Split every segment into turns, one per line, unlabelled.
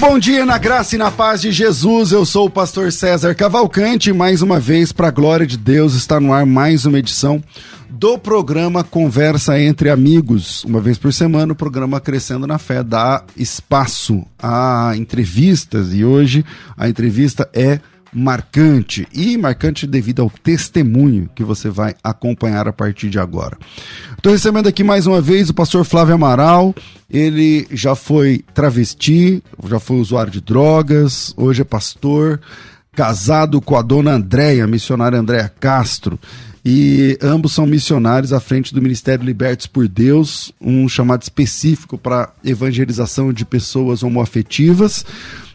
Bom dia na graça e na paz de Jesus. Eu sou o pastor César Cavalcante. Mais uma vez, para a glória de Deus, está no ar mais uma edição do programa Conversa entre Amigos. Uma vez por semana, o programa Crescendo na Fé dá espaço a entrevistas e hoje a entrevista é marcante e marcante devido ao testemunho que você vai acompanhar a partir de agora. Estou recebendo aqui mais uma vez o pastor Flávio Amaral. Ele já foi travesti, já foi usuário de drogas, hoje é pastor, casado com a dona Andréia, missionária Andréia Castro. E ambos são missionários à frente do Ministério Libertos por Deus, um chamado específico para evangelização de pessoas homoafetivas.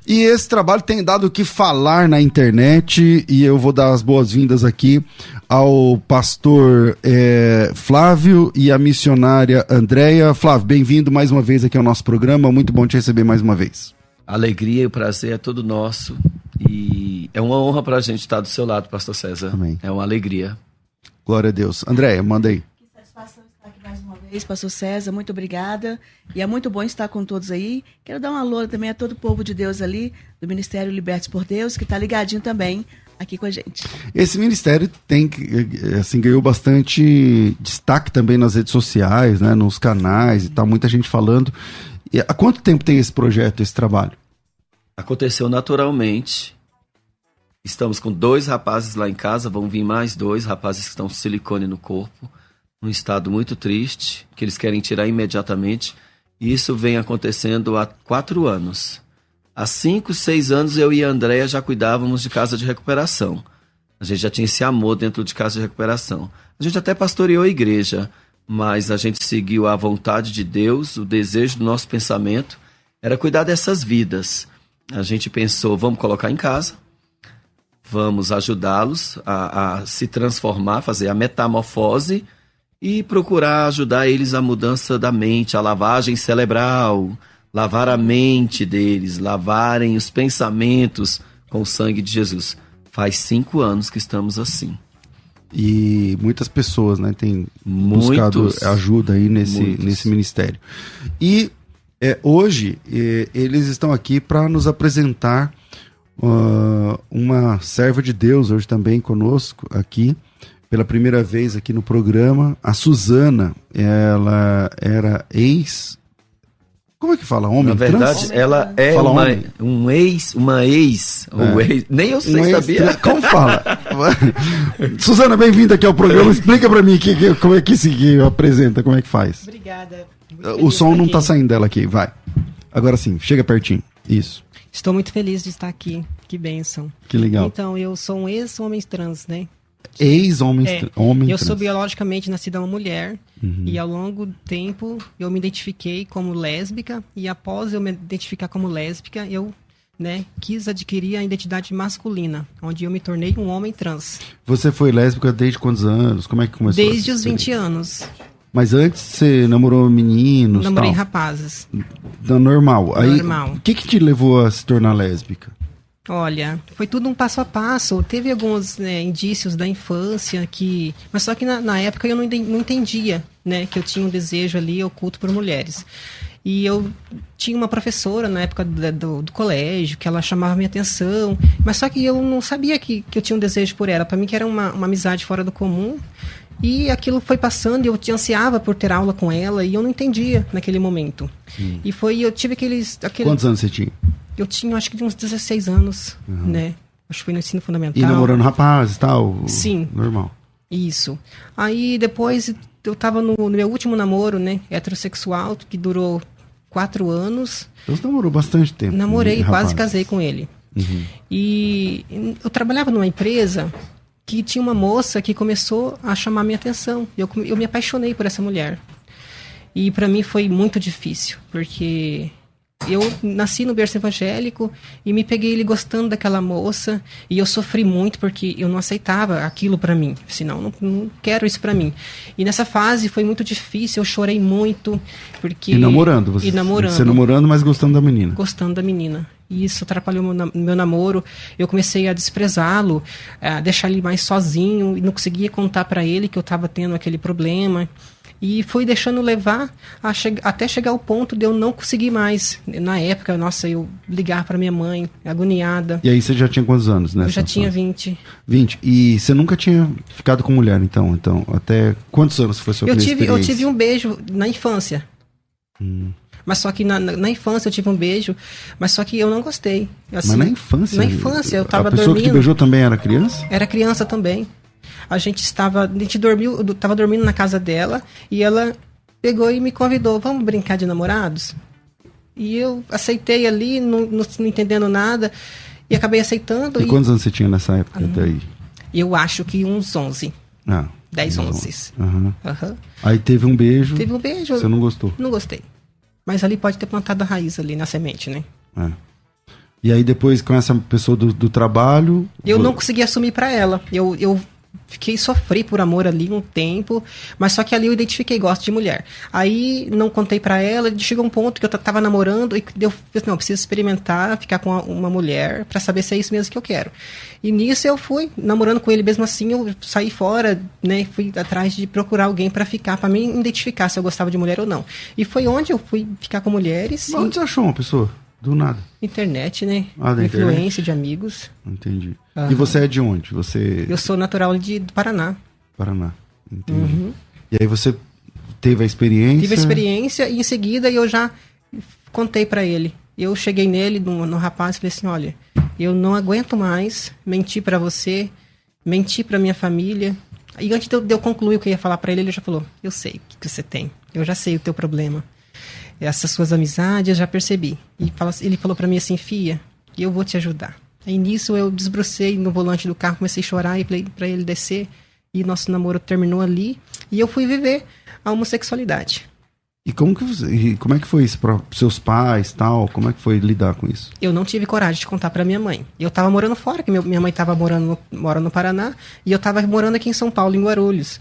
E esse trabalho tem dado o que falar na internet e eu vou dar as boas-vindas aqui ao pastor é, Flávio e à missionária Andréia. Flávio, bem-vindo mais uma vez aqui ao nosso programa, muito bom te receber mais uma vez.
A alegria e o prazer é todo nosso e é uma honra para a gente estar do seu lado, pastor César.
Amém.
É uma alegria.
Glória a Deus. Andréia, manda aí
vez, pastor César, muito obrigada. E é muito bom estar com todos aí. Quero dar um alô também a todo o povo de Deus ali, do Ministério Libertos por Deus, que está ligadinho também aqui com a gente.
Esse ministério tem assim ganhou bastante destaque também nas redes sociais, né, nos canais e tal, muita gente falando. E há quanto tempo tem esse projeto, esse trabalho?
Aconteceu naturalmente. Estamos com dois rapazes lá em casa, vão vir mais dois rapazes que estão com silicone no corpo um estado muito triste, que eles querem tirar imediatamente. E isso vem acontecendo há quatro anos. Há cinco, seis anos eu e a Andréia já cuidávamos de casa de recuperação. A gente já tinha esse amor dentro de casa de recuperação. A gente até pastoreou a igreja, mas a gente seguiu a vontade de Deus, o desejo do nosso pensamento era cuidar dessas vidas. A gente pensou, vamos colocar em casa, vamos ajudá-los a, a se transformar, fazer a metamorfose e procurar ajudar eles a mudança da mente, a lavagem cerebral, lavar a mente deles, lavarem os pensamentos com o sangue de Jesus. Faz cinco anos que estamos assim.
E muitas pessoas, né, têm buscado ajuda aí nesse, nesse ministério. E é, hoje é, eles estão aqui para nos apresentar uh, uma serva de Deus hoje também conosco aqui pela primeira vez aqui no programa. A Suzana, ela era ex. Como é que fala? Homem
Na verdade,
trans?
ela é
fala
uma,
homem?
um ex, uma ex, é. ex, nem eu sei,
um
sabia?
Como fala? Suzana, bem-vinda aqui ao programa. Explica para mim que, que, como é que se que apresenta, como é que faz.
Obrigada.
O som não tá saindo dela aqui, vai. Agora sim, chega pertinho. Isso.
Estou muito feliz de estar aqui. Que bênção.
Que legal.
Então, eu sou um ex-homem trans, né?
Ex-homem
é,
homem
Eu
trans.
sou biologicamente nascida uma mulher uhum. e ao longo do tempo eu me identifiquei como lésbica e após eu me identificar como lésbica, eu né, quis adquirir a identidade masculina, onde eu me tornei um homem trans.
Você foi lésbica desde quantos anos? Como é que começou?
Desde os 20 anos.
Mas antes você namorou meninos?
Namorei
tal.
rapazes.
Normal. Aí,
Normal.
O que, que te levou a se tornar lésbica?
Olha, foi tudo um passo a passo. Teve alguns né, indícios da infância que. Mas só que na, na época eu não, entendia né, que eu tinha um desejo ali oculto por mulheres. E eu tinha uma professora na época do, do, do, colégio que ela chamava minha atenção, mas só que eu não sabia que, que eu tinha um desejo por ela. Para mim, que era uma, uma amizade fora do comum. E aquilo foi passando e eu ansiava por ter aula com ela e eu não entendia naquele momento. Hum. E foi, eu tive aqueles. Aquele...
Quantos anos você tinha?
Eu tinha, acho que uns 16 anos, uhum. né? Acho que foi no ensino fundamental.
E namorando rapazes e tal?
Sim.
Normal.
Isso. Aí depois eu tava no, no, meu último namoro, né? Heterossexual, que durou quatro anos.
Então você namorou bastante tempo.
Namorei, quase casei com ele. Uhum. E eu trabalhava numa empresa que tinha uma moça que começou a chamar minha atenção. Eu, eu me apaixonei por essa mulher. E para mim foi muito difícil, porque eu nasci no berço evangélico e me peguei ele gostando daquela moça e eu sofri muito porque eu não aceitava aquilo para mim. Senão, não, não quero isso para mim. E nessa fase foi muito difícil, eu chorei muito porque
E namorando, você,
e namorando,
você namorando, mas gostando da menina.
gostando da menina. E isso atrapalhou meu, meu namoro. Eu comecei a desprezá-lo, a deixar ele mais sozinho e não conseguia contar para ele que eu estava tendo aquele problema. E fui deixando levar che- até chegar ao ponto de eu não conseguir mais. Na época, nossa, eu ligar para minha mãe, agoniada.
E aí você já tinha quantos anos, né?
Eu já tinha 20.
20. E você nunca tinha ficado com mulher, então? Então, até quantos anos foi sua
Eu tive, eu tive um beijo na infância.
Hum.
Mas só que na, na, na infância eu tive um beijo, mas só que eu não gostei. Assim,
Mas na infância?
Na infância, eu tava
A pessoa que te
dormindo.
beijou também era criança?
Era criança também. A gente estava, a gente dormiu, eu tava dormindo na casa dela e ela pegou e me convidou, vamos brincar de namorados? E eu aceitei ali, não, não, não entendendo nada, e acabei aceitando.
E
E
quantos anos você tinha nessa época daí?
eu acho que uns 11.
Ah,
10,
não.
11.
Aham.
Aham.
Aí teve um beijo.
Teve um beijo.
Você não gostou?
Não gostei. Mas ali pode ter plantado a raiz ali na semente, né?
É. E aí depois com essa pessoa do, do trabalho.
Eu
vo-
não consegui assumir pra ela. Eu, eu fiquei sofri por amor ali um tempo, mas só que ali eu identifiquei gosto de mulher. Aí não contei pra ela, chegou um ponto que eu tava namorando e eu falei, não, preciso experimentar, ficar com uma, uma mulher pra saber se é isso mesmo que eu quero. E nisso eu fui namorando com ele mesmo assim, eu saí fora, né, fui atrás de procurar alguém pra ficar, pra mim identificar se eu gostava de mulher ou não. E foi onde eu fui ficar com mulheres,
Onde você achou uma pessoa? Do nada.
internet, né?
Ah, da
influência
internet.
de amigos.
Entendi.
Aham.
E você é de onde? Você.
Eu sou natural de, do Paraná.
Paraná. Entendi. E aí você teve a experiência.
Tive a experiência e em seguida eu já contei pra ele. Eu cheguei nele, no, no rapaz, e falei assim: olha, eu não aguento mais mentir pra você, mentir pra minha família. E antes de eu, de eu concluir o que eu ia falar pra ele, ele já falou: eu sei o que, que você tem, eu já sei o teu problema. Essas suas amizades eu já percebi. E fala, ele falou pra mim assim: Fia, eu vou te ajudar. Aí nisso eu desbrucei no volante do carro, comecei a chorar e falei pra ele descer. E nosso namoro terminou ali. E eu fui viver a homossexualidade.
E como que você- como é que foi isso para seus pais, tal? Como é que foi lidar com isso?
Eu não tive coragem de contar pra minha mãe. Eu tava morando fora, que minha mãe tava morando no, mora no Paraná, e eu tava morando aqui em São Paulo, em Guarulhos.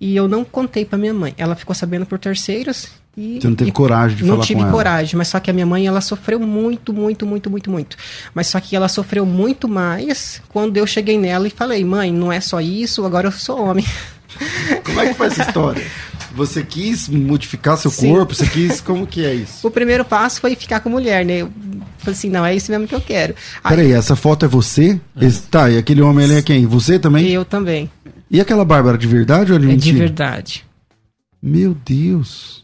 E eu não contei pra minha mãe. Ela ficou sabendo por terceiros e
Você não teve coragem de
não
falar
tive
com ela?
coragem, mas só que a minha mãe ela sofreu muito, muito, muito, muito, muito. Mas só que ela sofreu muito mais quando eu cheguei nela e falei: "Mãe, não é só isso, agora eu sou homem".
Como é que foi essa história? Você quis modificar seu
Sim.
corpo? Você quis. Como que é isso?
O primeiro passo foi ficar com mulher, né? Eu falei assim: "Não, é isso mesmo que eu quero". Aí,
Peraí, essa foto é você? Esse- tá, e aquele homem ali é quem? Você também?
eu também.
E aquela Bárbara de verdade ou é de
É de
mentira?
verdade.
Meu Deus.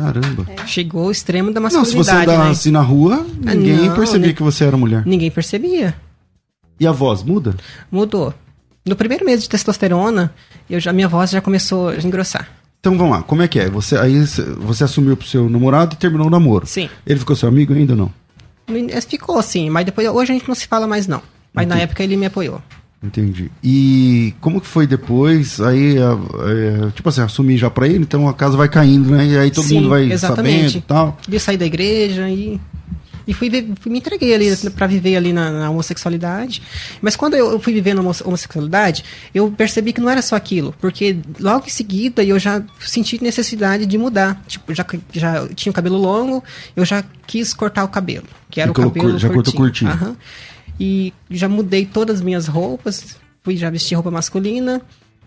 Caramba.
Chegou o extremo da
Não, se
masculinidade,
você
né?
andasse na rua, ninguém
não,
percebia
né?
que você era mulher.
Ninguém percebia.
E a voz muda?
Mudou. No primeiro mês de testosterona, eu já, minha voz já começou a engrossar.
Então vamos lá, como é que é? Você, aí você assumiu pro seu namorado e terminou o namoro.
Sim.
Ele ficou seu amigo ainda ou não?
Me- Ficou assim, mas depois, hoje a gente não se fala mais não. Mas na época ele me apoiou.
Entendi. E como que foi depois? Aí, é, tipo assim, assumir já pra ele, então a casa vai caindo, né? E aí todo
Sim,
mundo vai
exatamente.
sabendo e tal.
Eu saí da igreja e, e fui, fui me entreguei ali pra viver ali na, na homossexualidade. Mas quando eu, eu fui viver na homo- homossexualidade, eu percebi que não era só aquilo. Porque logo em seguida eu já senti necessidade de mudar. Tipo, já, já tinha o cabelo longo, eu já quis cortar o cabelo. Que era
E
o cabelo
já cortou curtinho.
Aham. E já mudei todas as minhas roupas, fui já vestir roupa masculina.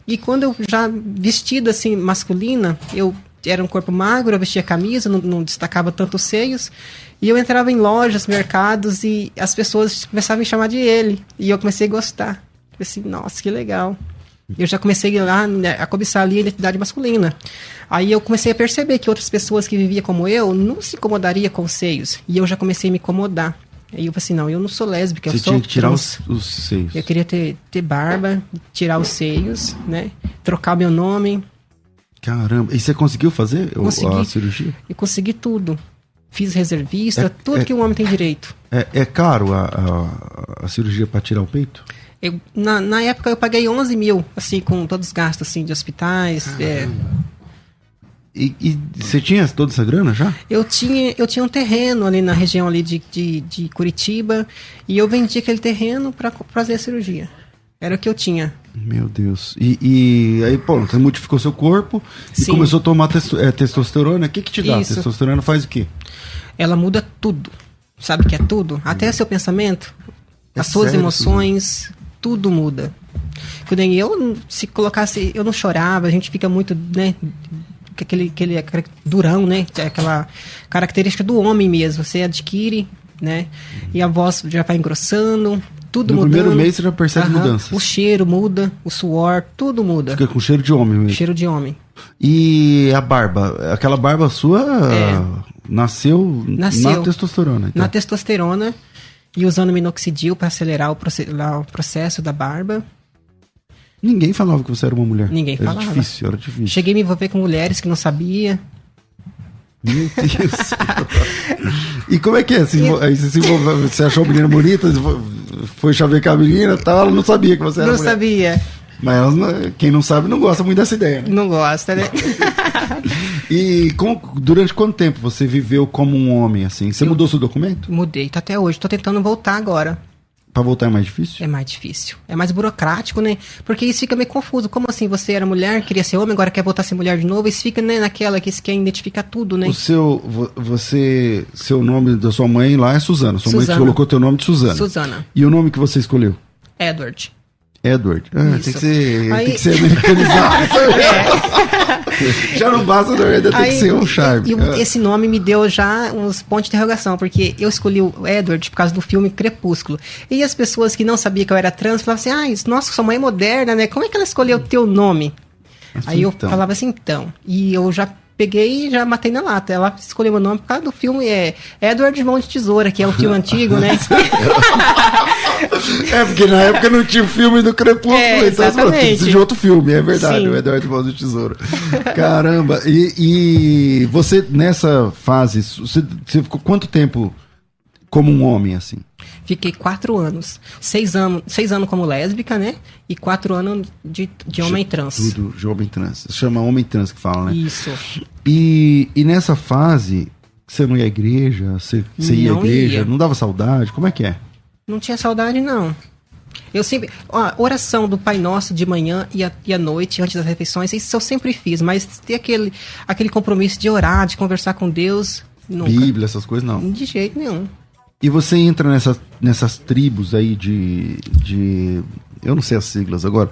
E quando eu já vestida assim, masculina, eu era um corpo magro, eu vestia camisa, não, não destacava tanto os seios. E eu entrava em lojas, mercados e as pessoas começavam a me chamar de ele. E eu comecei a gostar. Assim, nossa, que legal. Eu já comecei lá né, a cobiçar ali a identidade masculina. Aí eu comecei a perceber que outras pessoas que viviam como eu não se incomodariam com os seios. E eu já comecei a me incomodar. Aí eu falei assim, não, eu não sou lésbica, eu
Você
sou
tinha que tirar os, os seios.
Eu queria ter, ter barba, tirar os seios, né? Trocar meu nome.
Caramba. E você conseguiu fazer
Consegui.
a cirurgia?
E consegui tudo. Fiz reservista,
É-
tudo
é-
que um homem tem direito.
É, é caro a, a, a cirurgia pra tirar o peito?
Eu, na, na época eu paguei 11 mil, assim, com todos os gastos assim, de hospitais. é.
E, e você tinha toda essa grana já?
Eu tinha, eu tinha um terreno ali na região ali de, de, de Curitiba e eu vendi aquele terreno para fazer a cirurgia. Era o que eu tinha.
Meu Deus. E, e aí, pô, você modificou seu corpo e
Sim.
começou a tomar testo- é, testosterona. O que que te dá?
Isso.
Testosterona faz o quê?
Ela muda tudo. Sabe o que é tudo? Até seu pensamento,
É
as suas
sério
emoções, tudo muda. Que nem eu, se colocasse, eu não chorava, a gente fica muito, né, aquele, aquele, aquele durão, né, aquela característica do homem mesmo, você adquire, né, e a voz já vai engrossando, tudo
No
mudando.
primeiro mês você já percebe
Aham.
mudanças.
O cheiro muda, o suor, tudo muda.
Fica com cheiro de homem mesmo.
Cheiro de homem.
E a barba? Aquela barba sua
É.
nasceu,
Nasceu.
na testosterona. então.
Na testosterona e usando minoxidil para acelerar o processo da barba.
Ninguém falava que você era uma mulher.
Ninguém
era
falava.
difícil, era difícil.
Cheguei a me envolver com mulheres que não sabia.
Meu Deus. e como é que é? Se você, se você achou a menina bonita, foi chavecar a menina e tal, ela não sabia que você era
não
mulher.
sabia.
Mas não- quem não sabe não gosta muito dessa ideia. né?
Não gosta, né?
E como- durante quanto tempo você viveu como um homem assim? Você mudou seu documento?
Mudei, tá até hoje. Tô tentando voltar agora.
Pra voltar é mais difícil?
É mais difícil. É mais burocrático, né? Porque isso fica meio confuso. Como assim? Você era mulher, queria ser homem, agora quer voltar a ser mulher de novo? Isso fica né, naquela que você quer identificar tudo, né?
O seu, vo- você, seu nome da sua mãe lá é Suzana. Sua mãe
Suzana.
te colocou teu nome de Suzana.
Suzana.
E o nome que você escolheu?
Edward.
Edward. Ah, tem que ser,
Aí-
tem que ser americanizado. Já não basta, ainda tem que
Aí,
ser um charme.
e- e
Ah.
esse nome me deu já uns pontos de interrogação, porque eu escolhi o Edward por causa do filme Crepúsculo. E as pessoas que não sabiam que eu era trans falavam assim: ah, nossa, sua mãe é moderna, né? Como é que ela escolheu o teu nome?
Assim,
Aí eu
então.
falava assim, então. E eu já peguei e já matei na lata. Ela escolheu meu nome por causa do filme é Edward Mão de Tesoura, que é um filme antigo, né?
É, porque na época não tinha o filme do Crepúsculo,
É,
então precisa de outro filme, é verdade,
Sim.
o Eduardo Mão do Tesouro. Caramba, e, e você nessa fase, você, você ficou quanto tempo como um homem, assim?
Fiquei quatro anos. Seis anos, seis anos como lésbica, né? E quatro anos de, de homem trans.
Tudo, de homem trans. Chama homem trans que fala, né?
Isso.
E, e nessa fase, você não ia à igreja? Você, você ia à igreja?
ia.
Não dava saudade? Como é que é?
Não tinha saudade, não. Eu sempre. Ó, oração do Pai Nosso de manhã e à, e à noite, antes das refeições, isso eu sempre fiz, mas ter aquele, aquele compromisso de orar, de conversar com Deus, nunca.
Bíblia, essas coisas, não.
De jeito nenhum.
E você entra nessa, nessas tribos aí de, de. Eu não sei as siglas agora.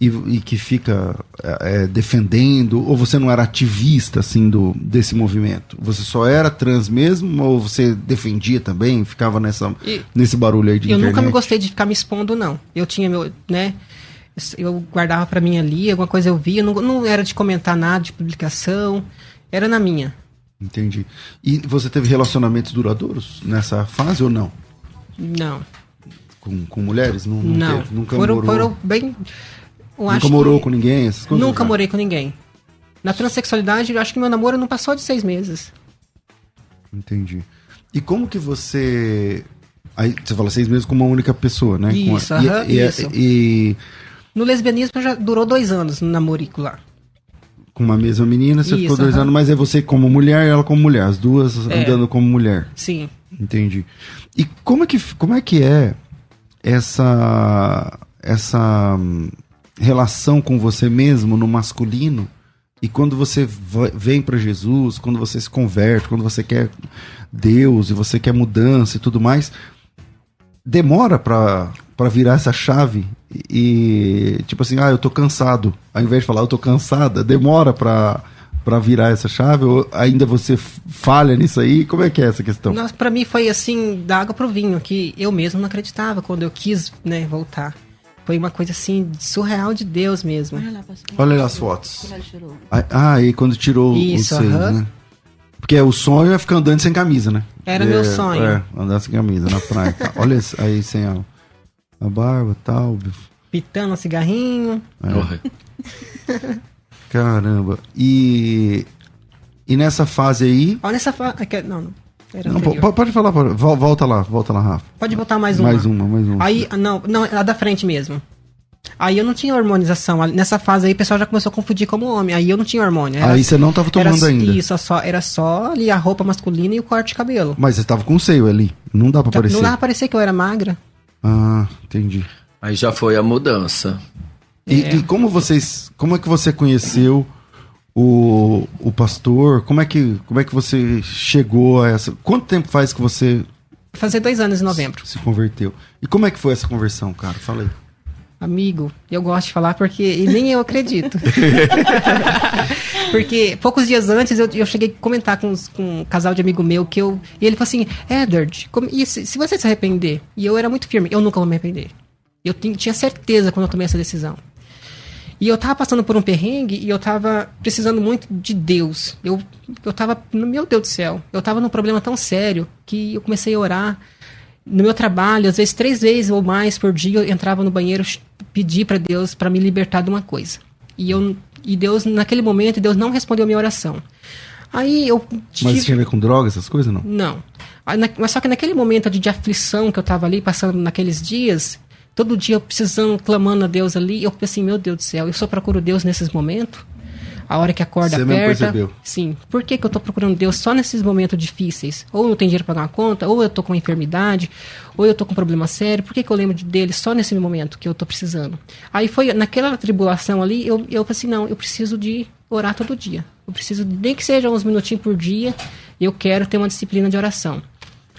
E, e que fica é, é, defendendo, ou você não era ativista assim do, desse movimento? Você só era trans mesmo, ou você defendia também, ficava nessa,
E-
nesse barulho aí de
eu
internet?
nunca me gostei de ficar me expondo, não. Eu tinha meu, né? Eu guardava pra mim ali, alguma coisa eu via, não, não era de comentar nada, de publicação, era na minha.
Entendi. E você teve relacionamentos duradouros nessa fase ou não?
Não,
Com, com mulheres? Não, não,
não.
teve? Nunca
foram,
morou,
foram bem.
nunca morou com ninguém? Essas coisas?
Nunca morei com ninguém. Na transexualidade, eu acho que meu namoro não passou de seis meses.
Entendi. E como que você. Aí você fala seis meses com uma única pessoa, né? Com a-
Isso,
e-
aham,
e,
isso.
e
No lesbianismo já durou dois anos no namorico lá.
Com uma mesma menina, você
Isso,
ficou dois
aham.
anos, mas é você como mulher e ela como mulher, as duas
É.
andando como mulher.
Sim.
Entendi. E como é que, como é, que é essa, essa hum, relação com você mesmo no masculino? E quando você va- vem para Jesus, quando você se converte, quando você quer Deus e você quer mudança e tudo mais, demora pra, pra virar essa chave e, tipo assim, ah, eu tô cansado. Ao invés de falar eu tô cansada, demora pra, pra virar essa chave ou ainda você falha nisso aí? Como é que é essa questão?
Nossa, pra mim foi assim, da água pro vinho, que eu mesmo não acreditava quando eu quis, né, voltar. Foi uma coisa assim, surreal de Deus mesmo.
Olha lá, pastor.
Olha lá as fotos. Ah, Ah, e quando tirou
Isso,
o seio,
aham.
né? Porque o sonho é ficar andando sem camisa, né?
Era
É,
meu sonho.
É, andar sem camisa na praia. tá. Olha aí sem a, a barba e tal.
Pitando um cigarrinho.
É. Caramba. E, e nessa fase aí.
Olha essa fa... aqui, Não, não. Era
Não, pode falar, pode- vol- volta lá, volta lá, Rafa.
Pode botar mais uma.
Mais uma, mais uma.
Aí, não, não, a da frente mesmo. Aí eu não tinha hormonização. Nessa fase aí o pessoal já começou a confundir como homem. Aí eu não tinha hormônio. Era-
Aí você não tava tomando
era,
ainda.
Isso, só, era só ali a roupa masculina e o corte de cabelo.
Mas você tava com seio ali. Não dá pra aparecer.
Não dava pra parecer que eu era magra.
Ah, entendi.
Aí já foi a mudança.
E,
É.
e como vocês. Como é que você conheceu o, o pastor? Como é, que, como é que você chegou a essa. Quanto tempo faz que você
Fazer dois anos em novembro.
se converteu? E como é que foi essa conversão, cara? Fala aí.
Amigo, eu gosto de falar porque e nem eu acredito. porque poucos dias antes eu, eu cheguei a comentar com, os- com um casal de amigo meu que eu. E ele falou assim: Edward, como- se, se você se arrepender? E eu era muito firme: eu nunca vou me arrepender. Eu tin- tinha certeza quando eu tomei essa decisão. E eu tava passando por um perrengue e eu tava precisando muito de Deus. Eu, eu tava, meu Deus do céu, eu tava num problema tão sério que eu comecei a orar. No meu trabalho, às vezes três vezes ou mais por dia, eu entrava no banheiro, pedir para Deus para me libertar de uma coisa. E eu e Deus naquele momento Deus não respondeu a minha oração. Aí eu
Mas
tive-
tinha a ver com drogas, essas coisas, não?
não. Mas só que naquele momento de, de aflição que eu tava ali, passando naqueles dias, todo dia eu precisando, clamando a Deus ali, eu pensei, meu Deus do céu, eu só procuro Deus nesses momentos? A hora que a corda
Você mesmo
aperta.
percebeu?
Sim. Por que, que eu tô procurando Deus só nesses momentos difíceis? Ou não tenho dinheiro pra pagar uma conta, ou eu tô com uma enfermidade, ou eu tô com um problema sério. Por que, que eu lembro de- dele só nesse momento que eu tô precisando? Aí foi naquela tribulação ali, eu, eu falei assim, não, eu preciso de orar todo dia. Eu preciso, nem que seja uns minutinhos por dia, eu quero ter uma disciplina de oração.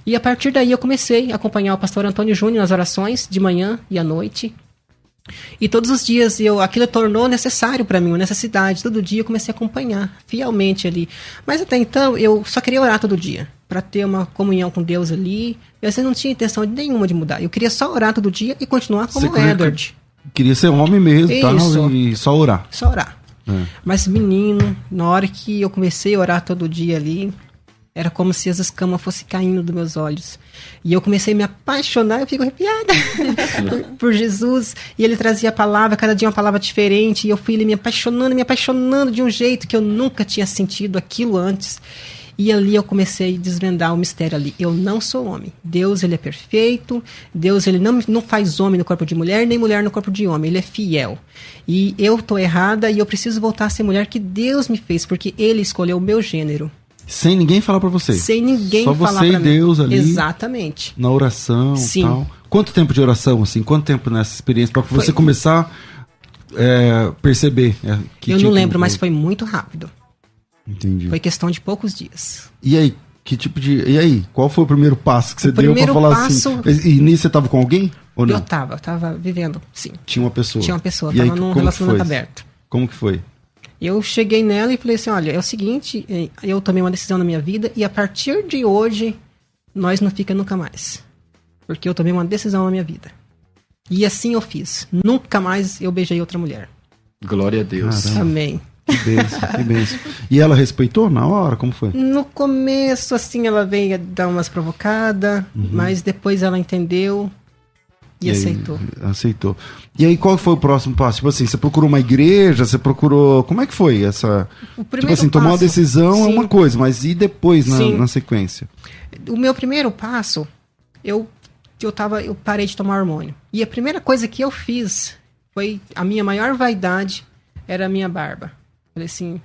E a partir daí eu comecei a acompanhar o pastor Antônio Júnior nas orações, de manhã e à noite. E todos os dias eu aquilo tornou necessário para mim, uma necessidade. Todo dia eu comecei a acompanhar fielmente ali. Mas até então eu só queria orar todo dia, para ter uma comunhão com Deus ali. Eu assim, não tinha intenção nenhuma de mudar. Eu queria só orar todo dia e continuar como
Você
Edward.
Queria ser homem mesmo e tal,
Isso.
e só orar.
Só orar.
É.
Mas, menino, na hora que eu comecei a orar todo dia ali, era como se as escamas fossem caindo dos meus olhos. E eu comecei a me apaixonar, eu fico arrepiada por, por Jesus. E ele trazia a palavra, cada dia uma palavra diferente. E eu fui ali me apaixonando, me apaixonando de um jeito que eu nunca tinha sentido aquilo antes. E ali eu comecei a desvendar o mistério ali. Eu não sou homem. Deus, ele é perfeito. Deus, ele não, não faz homem no corpo de mulher, nem mulher no corpo de homem. Ele é fiel. E eu tô errada e eu preciso voltar a ser mulher que Deus me fez, porque ele escolheu o meu gênero.
Sem ninguém falar pra você.
Sem ninguém
Só
falar
você
pra
e
mim.
Deus ali.
Exatamente.
Na oração
Sim.
tal. Quanto tempo de oração, assim? Quanto tempo nessa experiência? Pra você começar a perceber. é, que
eu não lembro, mas foi muito rápido.
Entendi.
Foi questão de poucos dias.
E aí, que tipo de. E aí, qual foi o primeiro passo que você
O
deu pra falar
passo-
assim? E, nisso você tava com alguém? Ou não?
Eu tava, tava vivendo, sim.
Tinha uma pessoa.
Tinha uma pessoa,
E aí,
tava num
como que
relacionamento aberto.
Como que foi?
Eu cheguei nela e falei assim: olha, é o seguinte, eh, eu tomei uma decisão na minha vida e a partir de hoje nós não fica nunca mais. Porque eu tomei uma decisão na minha vida. E assim eu fiz. Nunca mais eu beijei outra mulher.
Glória a Deus.
Caramba.
Amém.
Que benção, que benção. E ela respeitou na hora? Como foi?
No começo, assim, ela veio dar umas provocadas, mas depois ela entendeu e,
aí,
aceitou.
aceitou. E aí, qual foi o próximo passo? Tipo assim, você procurou uma igreja? Você procurou. Como é que foi essa.
O
Tipo
primeiro
assim, tomar uma
passo-
decisão é
Sim.
uma coisa, mas e depois na, na sequência?
O meu primeiro passo, eu eu tava, eu parei de tomar hormônio. E a primeira coisa que eu fiz foi a minha maior vaidade era a minha barba. Falei assim,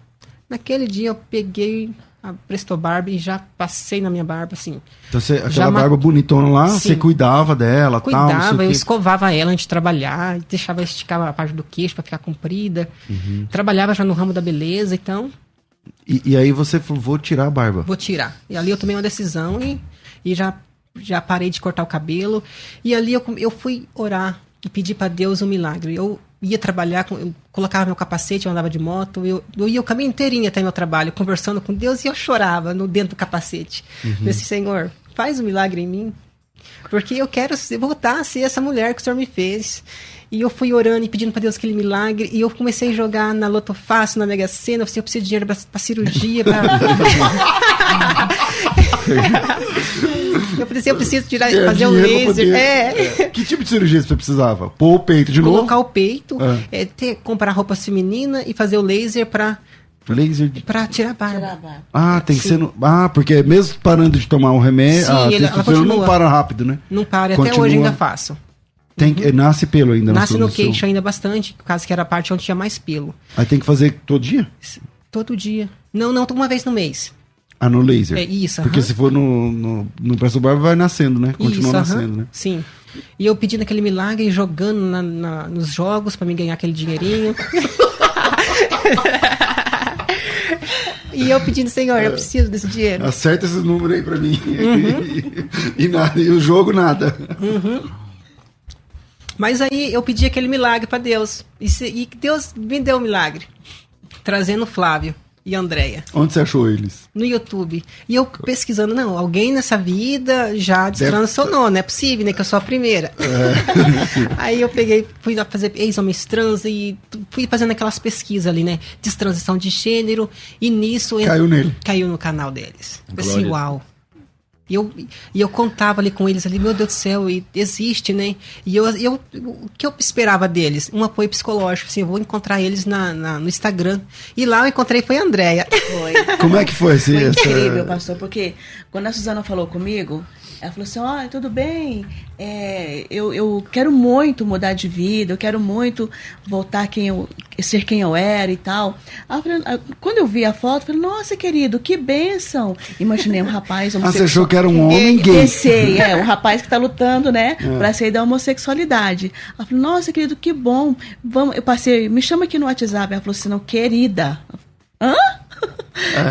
naquele dia eu peguei a Presto Barba e já passei na minha barba assim.
Então, você, aquela
Já ma-
barba bonitona lá,
Sim.
você cuidava dela, tal, não sei
Cuidava, eu escovava ela antes de trabalhar, deixava esticar a parte do queixo para ficar comprida.
Uhum.
Trabalhava já no ramo da beleza, então
E, e aí você falou, vou tirar a barba.
vou tirar. E ali eu tomei uma decisão e, e já, já parei de cortar o cabelo. E ali eu, eu fui orar e pedir para Deus um milagre. Eu ia trabalhar, com- eu colocava meu capacete, eu andava de moto, eu, eu ia o caminho inteirinho até meu trabalho, conversando com Deus e eu chorava no dentro do capacete.
Uhum.
Senhor, faz um milagre em mim. Porque eu quero voltar a ser essa mulher que o Senhor me fez. E eu fui orando e pedindo para Deus aquele milagre. E eu comecei a jogar na Loto Fácil, na Mega Sena. Eu, falei, eu preciso de dinheiro para cirurgia. Pra... eu assim, eu preciso tirar,
É,
fazer um
pra
laser.
poder-
É.
Que tipo de cirurgia você precisava? Pôr o peito de
Colocar
novo?
o peito,
É.
é, ter, comprar roupa feminina e fazer o laser para
Laser de...
pra tirar a barba.
Tirar a barba.
Ah, tem que ser... No... Ah, porque mesmo parando de tomar o remédio,
Sim,
a
ele- ela
testosterona não para rápido, né?
Não para,
Continua.
até hoje ainda faço.
Tem, que- Nasce pelo ainda
Nasce no
seu-
queixo ainda bastante, por causa que era a parte onde tinha mais pelo.
Aí tem que fazer todo dia?
Todo dia. Não, não, uma vez no mês.
Ah, no laser.
É isso,
Porque
aham.
se for no, no, no Presto Barba, vai nascendo, né? Continua
Isso, aham.
nascendo, né?
Sim. E eu pedindo aquele milagre, jogando na- na- nos jogos pra me ganhar aquele dinheirinho. e eu pedindo, Senhor, eu preciso desse dinheiro.
Acerta esses números aí pra mim.
Uhum.
e, nada, e o jogo, nada.
Mas aí eu pedi aquele milagre pra Deus. E, se- e Deus me deu o milagre. Trazendo o Flávio e Andréia
Onde você achou eles?
no YouTube. E eu pesquisando, não, alguém nessa vida já destransacionou, não é possível, né? Que eu sou a primeira. Aí eu peguei, fui lá fazer ex-homens trans e fui fazendo aquelas pesquisas ali, né? Destransição de gênero. E nisso eu-
Caiu nele.
caiu no canal deles. Pensei,
Glória.
uau. E eu, e eu contava ali com eles ali, meu Deus do céu, e existe, né? E eu, eu, o que eu esperava deles? Um apoio psicológico, assim, eu vou encontrar eles na, na- no Instagram. E lá eu encontrei foi a Andréia.
Foi.
Como é que foi esse,
Foi
essa...
incrível, pastor, porque quando a Suzana falou comigo, ela falou assim, ó, tudo bem, é, eu, eu quero muito mudar de vida, eu quero muito voltar quem eu, ser quem eu era e tal. Aí quando eu vi a foto, eu falei, nossa, querido, que bênção. Imaginei um rapaz
Ah, você achou que era um homem gay?
Pensei, é, um rapaz que tá lutando, né, pra sair da homossexualidade. Ela falou, nossa, querido, que bom. Vamos, eu passei, me chama aqui no WhatsApp. Ela falou assim, não, querida. Hã?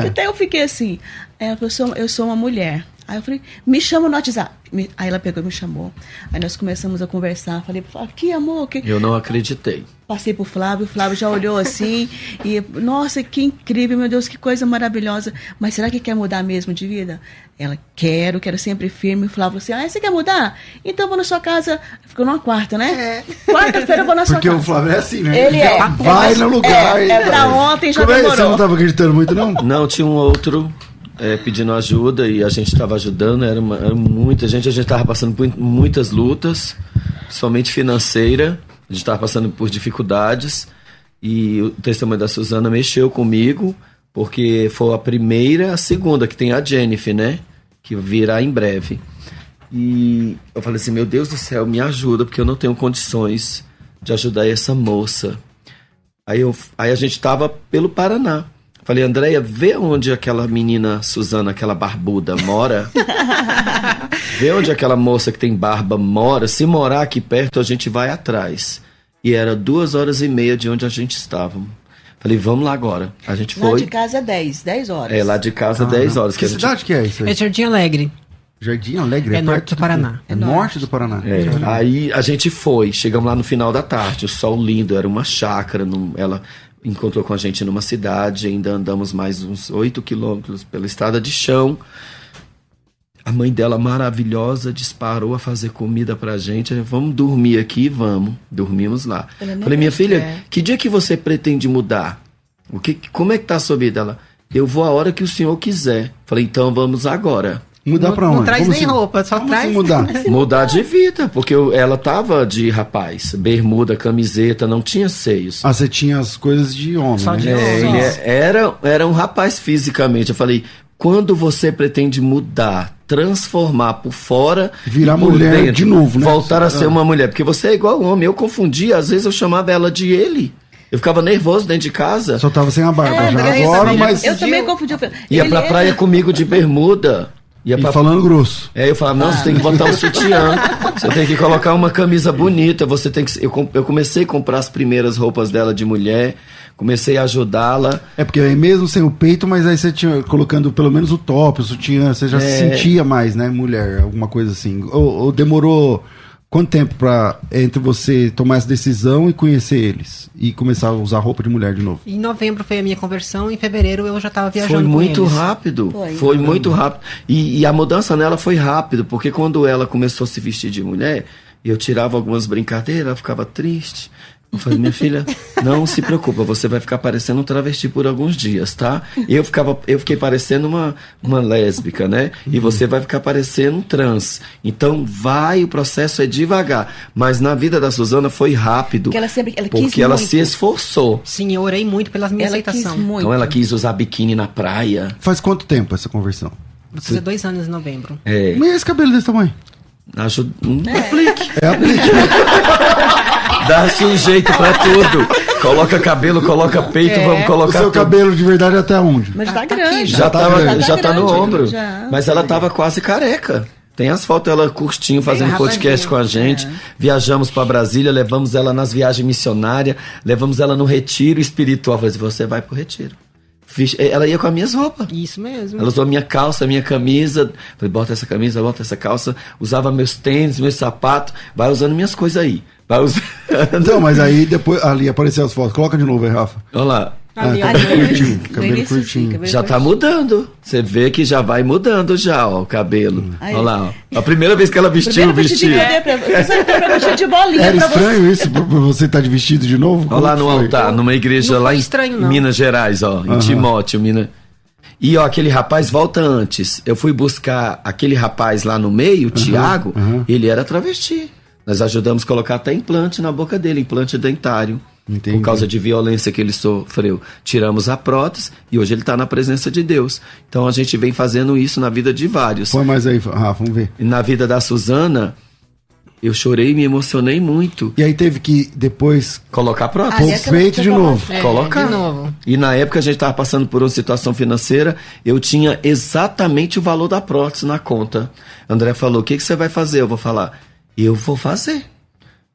Até eu fiquei assim. Ela falou, eu sou, eu sou uma mulher. Aí eu falei, me chama no WhatsApp. Aí ela pegou e me chamou. Aí nós começamos a conversar. Falei, que amor, que...
Eu não acreditei.
Passei pro Flávio, o Flávio já olhou assim e, nossa, que incrível, meu Deus, que coisa maravilhosa. Mas será que quer mudar mesmo de vida? Ela, quero, quero sempre firme. O Flávio assim, ah, você quer mudar? Então eu vou na sua casa. Ficou numa quarta, né? Quarta-feira eu vou na sua
Porque
casa.
o Flávio é assim, né?
Ele é.
Vai
É,
no lugar.
é, é pra ontem, já
Como é? Você
demorou.
não tava acreditando muito, não?
Não, tinha um outro é, pedindo ajuda e a gente estava ajudando, era, uma- era muita gente, a gente estava passando por muitas lutas, principalmente financeira, a gente estava passando por dificuldades e o testemunho da Suzana mexeu comigo, porque foi a primeira, a segunda, que tem a Jennifer, né? Que virá em breve. E eu falei assim, meu Deus do céu, me ajuda, porque eu não tenho condições de ajudar essa moça. Aí, eu, aí a gente tava pelo Paraná. Falei, Andréia, vê onde aquela menina Suzana, aquela barbuda, mora. vê onde aquela moça que tem barba mora. Se morar aqui perto, a gente vai atrás. E era duas horas e meia de onde a gente estava. Falei, vamos lá agora. A gente
Lá
foi.
de casa é 10, 10 horas.
É, lá de casa, 10 horas.
Que
gente-
cidade que é isso aí?
É Jardim Alegre.
Jardim Alegre?
É norte
perto
do Paraná.
É norte do Paraná.
É, aí a gente foi, chegamos lá no final da tarde, o sol lindo, era uma chácara, num- ela encontrou com a gente numa cidade, ainda andamos mais uns 8 quilômetros pela estrada de chão. A mãe dela, maravilhosa, disparou a fazer comida pra gente. Vamos dormir aqui? Vamos. Dormimos lá. Falei, minha filha,
quer.
que dia que você pretende mudar? O que, como é que tá a sua vida? Ela, eu vou a hora que o senhor quiser. Falei, então vamos agora.
Mudar
Não-
pra
não
onde?
traz
Como
nem roupa, só
como
traz-
mudar?
Mudar de vida, porque eu- ela tava de rapaz, bermuda, camiseta, não tinha seios.
Ah, você tinha as coisas de homem,
Só
né?
de
É,
homem.
ele é- era, era um rapaz fisicamente. Eu falei, quando você pretende mudar, transformar por fora,
Virar
por
mulher de novo, né?
Voltar a
Ah.
ser uma mulher, porque você é igual homem. Eu confundia, às vezes eu chamava ela de ele. Eu ficava nervoso dentro de casa.
Só tava sem a barba
É,
já
eu
agora,
também-
mas...
Eu também confundi.
Ia
ele
pra
é-
praia comigo de bermuda. Ia
E
pra
falando grosso.
É, eu falava, não, você tem que botar um sutiã, você tem que colocar uma camisa bonita, você tem que. Eu, eu comecei a comprar as primeiras roupas dela de mulher, comecei a ajudá-la.
É porque aí mesmo sem o peito, mas aí você tinha colocando pelo menos o top, o sutiã, você já se
É.
sentia mais, né, mulher, alguma coisa assim. Ou, ou demorou quanto tempo pra entre você tomar essa decisão e conhecer eles e começar a usar roupa de mulher de novo?
Em novembro foi a minha conversão, em fevereiro eu já estava viajando
Foi
com
muito
eles.
rápido.
Foi.
Foi, muito rápido. E, e a mudança nela foi rápido, porque quando ela começou a se vestir de mulher, eu tirava algumas brincadeiras, ela ficava triste. Eu falei, minha filha, não se preocupa, você vai ficar parecendo um travesti por alguns dias, tá? Eu, ficava, eu fiquei parecendo uma, uma lésbica, né? E você vai ficar parecendo um trans. Então vai, o processo é devagar. Mas na vida da Suzana foi rápido.
Porque ela sempre- ela quis
porque ela
muito.
se esforçou.
Sim, eu orei muito pela minha
Ela quis
aceitação.
muito.
Então ela quis usar biquíni na praia.
Faz quanto tempo essa conversão?
Fazer dois anos em novembro.
É.
Mas e esse cabelo desse tamanho?
Ajuda, um aplique.
É aplique.
Dá-se um jeito pra tudo. Coloca cabelo, coloca peito,
É.
vamos
O
colocar
seu
tudo.
cabelo de verdade é até onde?
Mas tá
tá
grande.
Já,
Já tá
tava,
grande.
já tá no
grande,
ombro.
já.
Mas ela tava quase careca. Tem as fotos ela curtinho, fazendo
Bem
podcast com a gente. Viajamos pra Brasília, levamos ela nas viagens missionárias, levamos ela no retiro espiritual. Falei assim, você vai pro retiro. Fiz- Ela ia com as minhas roupas.
Isso mesmo.
Ela usou a minha calça, a minha camisa. Falei, bota essa camisa, bota essa calça. Usava meus tênis, meus sapatos. Vai usando minhas coisas aí. Vai usando.
Então, mas aí depois ali apareceu as fotos. Coloca de novo aí, Rafa.
Olha lá.
Ali,
Ah, cabelo
no
curtinho,
início,
cabelo
sim,
curtinho.
cabelo
Já tá
curtinho.
mudando. Você vê que já vai mudando já, ó, o cabelo.
Aí.
Olha lá, ó. A primeira vez que ela vestiu o vestido.
dei pra pra vestido de bolinha
Era
pra você.
estranho isso, pra você estar de vestido de novo?
Olha lá no
foi?
altar, numa igreja
Não
lá em
estranho, não.
Minas Gerais, ó, em. Timóteo, Minas. E ó, aquele rapaz volta antes. Eu fui buscar aquele rapaz lá no meio, o Tiago,
aham.
ele era travesti. Nós ajudamos a colocar até implante na boca dele, implante dentário.
Entendi.
Por causa de violência que ele sofreu. Tiramos a prótese e hoje ele está na presença de Deus. Então a gente vem fazendo isso na vida de vários.
Põe mais aí, Rafa, vamos ver.
Na vida da Suzana, eu chorei e me emocionei muito.
E aí teve que depois
Colocar
Ah,
prótese.
pôr
é
o
aquela-
peito de novo.
É,
Colocar.
De novo.
E na época a gente estava passando por uma situação financeira, eu tinha exatamente o valor da prótese na conta. André falou: o que, que você vai fazer? Eu vou falar: eu vou fazer.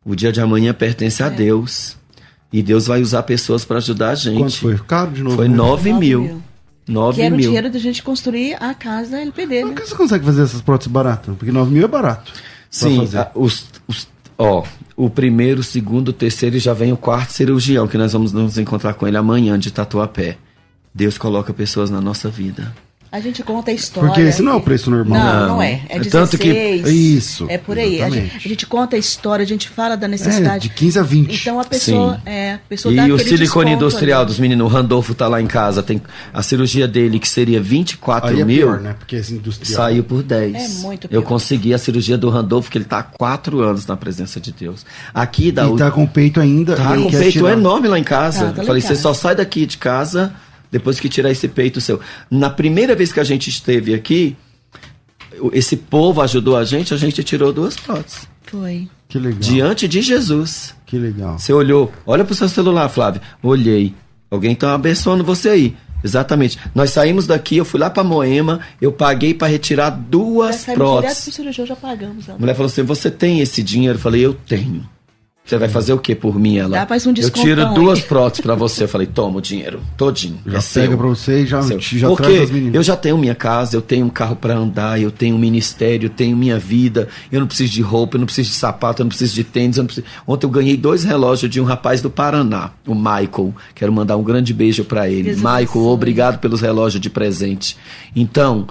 O dia de amanhã pertence a
É.
Deus. E Deus vai usar pessoas para ajudar a gente.
Quanto foi? Caro de novo.
Foi
né?
9
Nove
mil.
mil.
9
Que era o
mil.
dinheiro da gente construir a casa da LPD,
Por
né?
que você consegue fazer essas próteses baratas? Porque 9 mil é barato.
Sim,
fazer.
a- os, os- ó, o primeiro, o segundo, o terceiro e já vem o quarto cirurgião, que nós vamos nos encontrar com ele amanhã de Tatuapé. Deus coloca pessoas na nossa vida.
A gente conta a história.
Porque esse não é o preço normal.
Não,
Não.
não é. É
É
16.
tanto que-
Isso,
É por aí. A gente, a gente conta a história, a gente fala da
É,
necessidade.
de 15 a 20.
Então a pessoa,
Sim.
é, a pessoa dá
E o silicone industrial
ali.
dos meninos, o Randolfo tá lá em casa, tem a cirurgia dele que seria 24
Aí é
mil,
pior, né? Porque esse industrial.
saiu por 10.
É muito
Eu
pior.
consegui a cirurgia do Randolfo, que ele tá há 4 anos na presença de Deus. Aqui da
E tá com o peito ainda.
Tá com o peito
tirar.
enorme lá em casa.
Tá, tá
eu falei, você só sai daqui de casa depois que tirar esse peito seu. Na primeira vez que a gente esteve aqui, esse povo ajudou a gente, a gente tirou duas próteses.
Foi.
Que legal.
Diante de Jesus.
Que legal.
Você olhou, olha pro seu celular, Flávio. Olhei. Alguém tá abençoando você aí. Exatamente. Nós saímos daqui, eu fui lá pra Moema, eu paguei pra retirar duas
saímos direto pro
próteses.
cirurgião, já pagamos.
A mulher falou assim: Você tem esse dinheiro? Eu falei: Eu tenho. Você vai fazer o que por mim? Ela.
Dá mais um
eu
descontão
tiro
aí."
duas próteses pra você. Eu falei: Toma o dinheiro, todinho.
Já
é
pega pra você e já,
Seu.
já
Porque
traz as meninas.
eu já tenho minha casa, eu tenho um carro pra andar, eu tenho um ministério, eu tenho minha vida, eu não preciso de roupa, eu não preciso de sapato, eu não preciso de tênis. Eu não preciso... Ontem eu ganhei dois relógios de um rapaz do Paraná, o Michael. Quero mandar um grande beijo pra ele.
Deus
Michael, obrigado pelos relógios de presente. Então,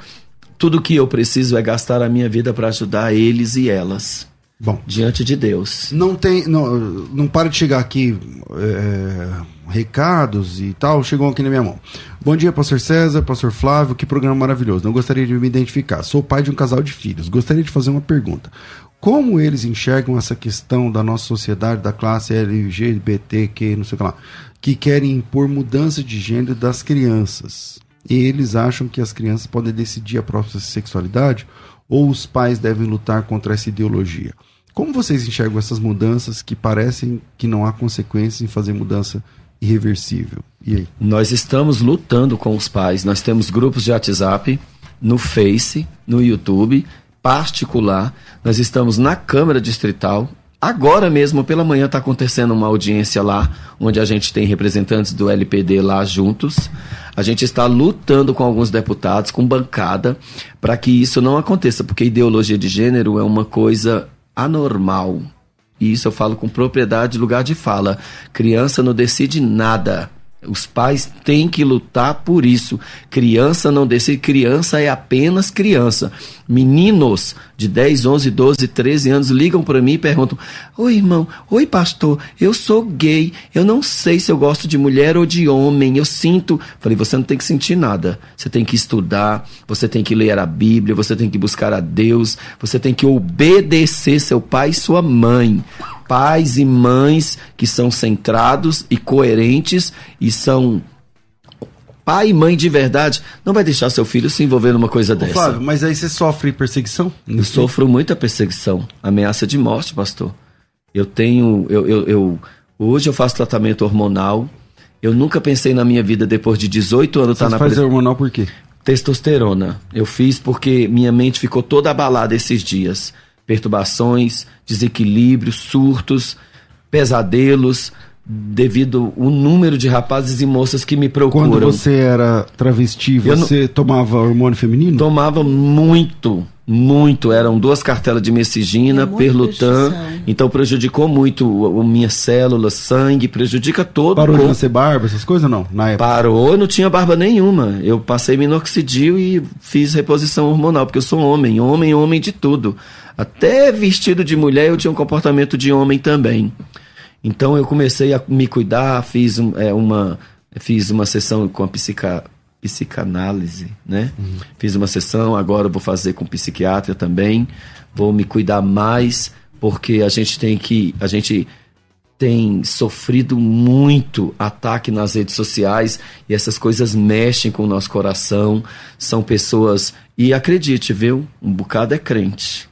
tudo que eu preciso é gastar a minha vida pra ajudar eles e elas
Bom,
diante de Deus.
não tem. Não, não para de chegar aqui é, recados e tal. Chegou aqui na minha mão. Bom dia, pastor César, pastor Flávio. Que programa maravilhoso. Não gostaria de me identificar. Sou pai de um casal de filhos. Gostaria de fazer uma pergunta. Como eles enxergam essa questão da nossa sociedade, da classe LGBTQ, não sei o que lá, que querem impor mudança de gênero das crianças? E eles acham que as crianças podem decidir a própria sexualidade ou os pais devem lutar contra essa ideologia? Como vocês enxergam essas mudanças que parecem que não há consequências em fazer mudança irreversível? E aí?
Nós estamos lutando com os pais. Nós temos grupos de WhatsApp, no Face, no YouTube, particular. Nós estamos na Câmara Distrital. Agora mesmo, pela manhã, está acontecendo uma audiência lá, onde a gente tem representantes do LPD lá juntos. A gente está lutando com alguns deputados, com bancada, para que isso não aconteça, porque ideologia de gênero é uma coisa anormal. E isso eu falo com propriedade, lugar de fala. Criança não decide nada. Os pais têm que lutar por isso. Criança não decide, criança é apenas criança. Meninos de 10, 11, 12, 13 anos ligam para mim e perguntam: Oi, irmão, oi, pastor, eu sou gay, eu não sei se eu gosto de mulher ou de homem, eu sinto. Falei: Você não tem que sentir nada. Você tem que estudar, você tem que ler a Bíblia, você tem que buscar a Deus, você tem que obedecer seu pai e sua mãe pais e mães que são centrados e coerentes e são pai e mãe de verdade, não vai deixar seu filho se envolver numa coisa
Ô,
dessa.
Flávio, mas aí você sofre perseguição?
Eu sofro muita perseguição, ameaça de morte, pastor. Eu tenho, eu, eu, eu- hoje eu faço tratamento hormonal. Eu nunca pensei na minha vida depois de 18 anos estar na
faz
pres-
hormonal por quê?
testosterona. Eu fiz porque minha mente ficou toda abalada esses dias. Perturbações, desequilíbrios, surtos, pesadelos, devido ao número de rapazes e moças que me procuram.
Quando você era travesti,
Eu não-
você tomava hormônio feminino?
Tomava muito, muito. Eram duas cartelas de messigina,
É
perlutan. Então prejudicou muito o, o minhas células, sangue, prejudica todo
Parou
o
de nascer barba, essas coisas não? Na época.
Parou, eu não tinha barba nenhuma. Eu passei minoxidil e fiz reposição hormonal, porque eu sou homem, homem, homem de tudo. Até vestido de mulher eu tinha um comportamento de homem também. Então eu comecei a me cuidar, fiz um- é, uma fiz uma sessão com a psica, psicanálise, né? Fiz uma sessão, agora vou fazer com psiquiatra também. Vou me cuidar mais, porque a gente tem que a gente tem sofrido muito ataque nas redes sociais e essas coisas mexem com o nosso coração. São pessoas. E acredite, viu? Um bocado é crente.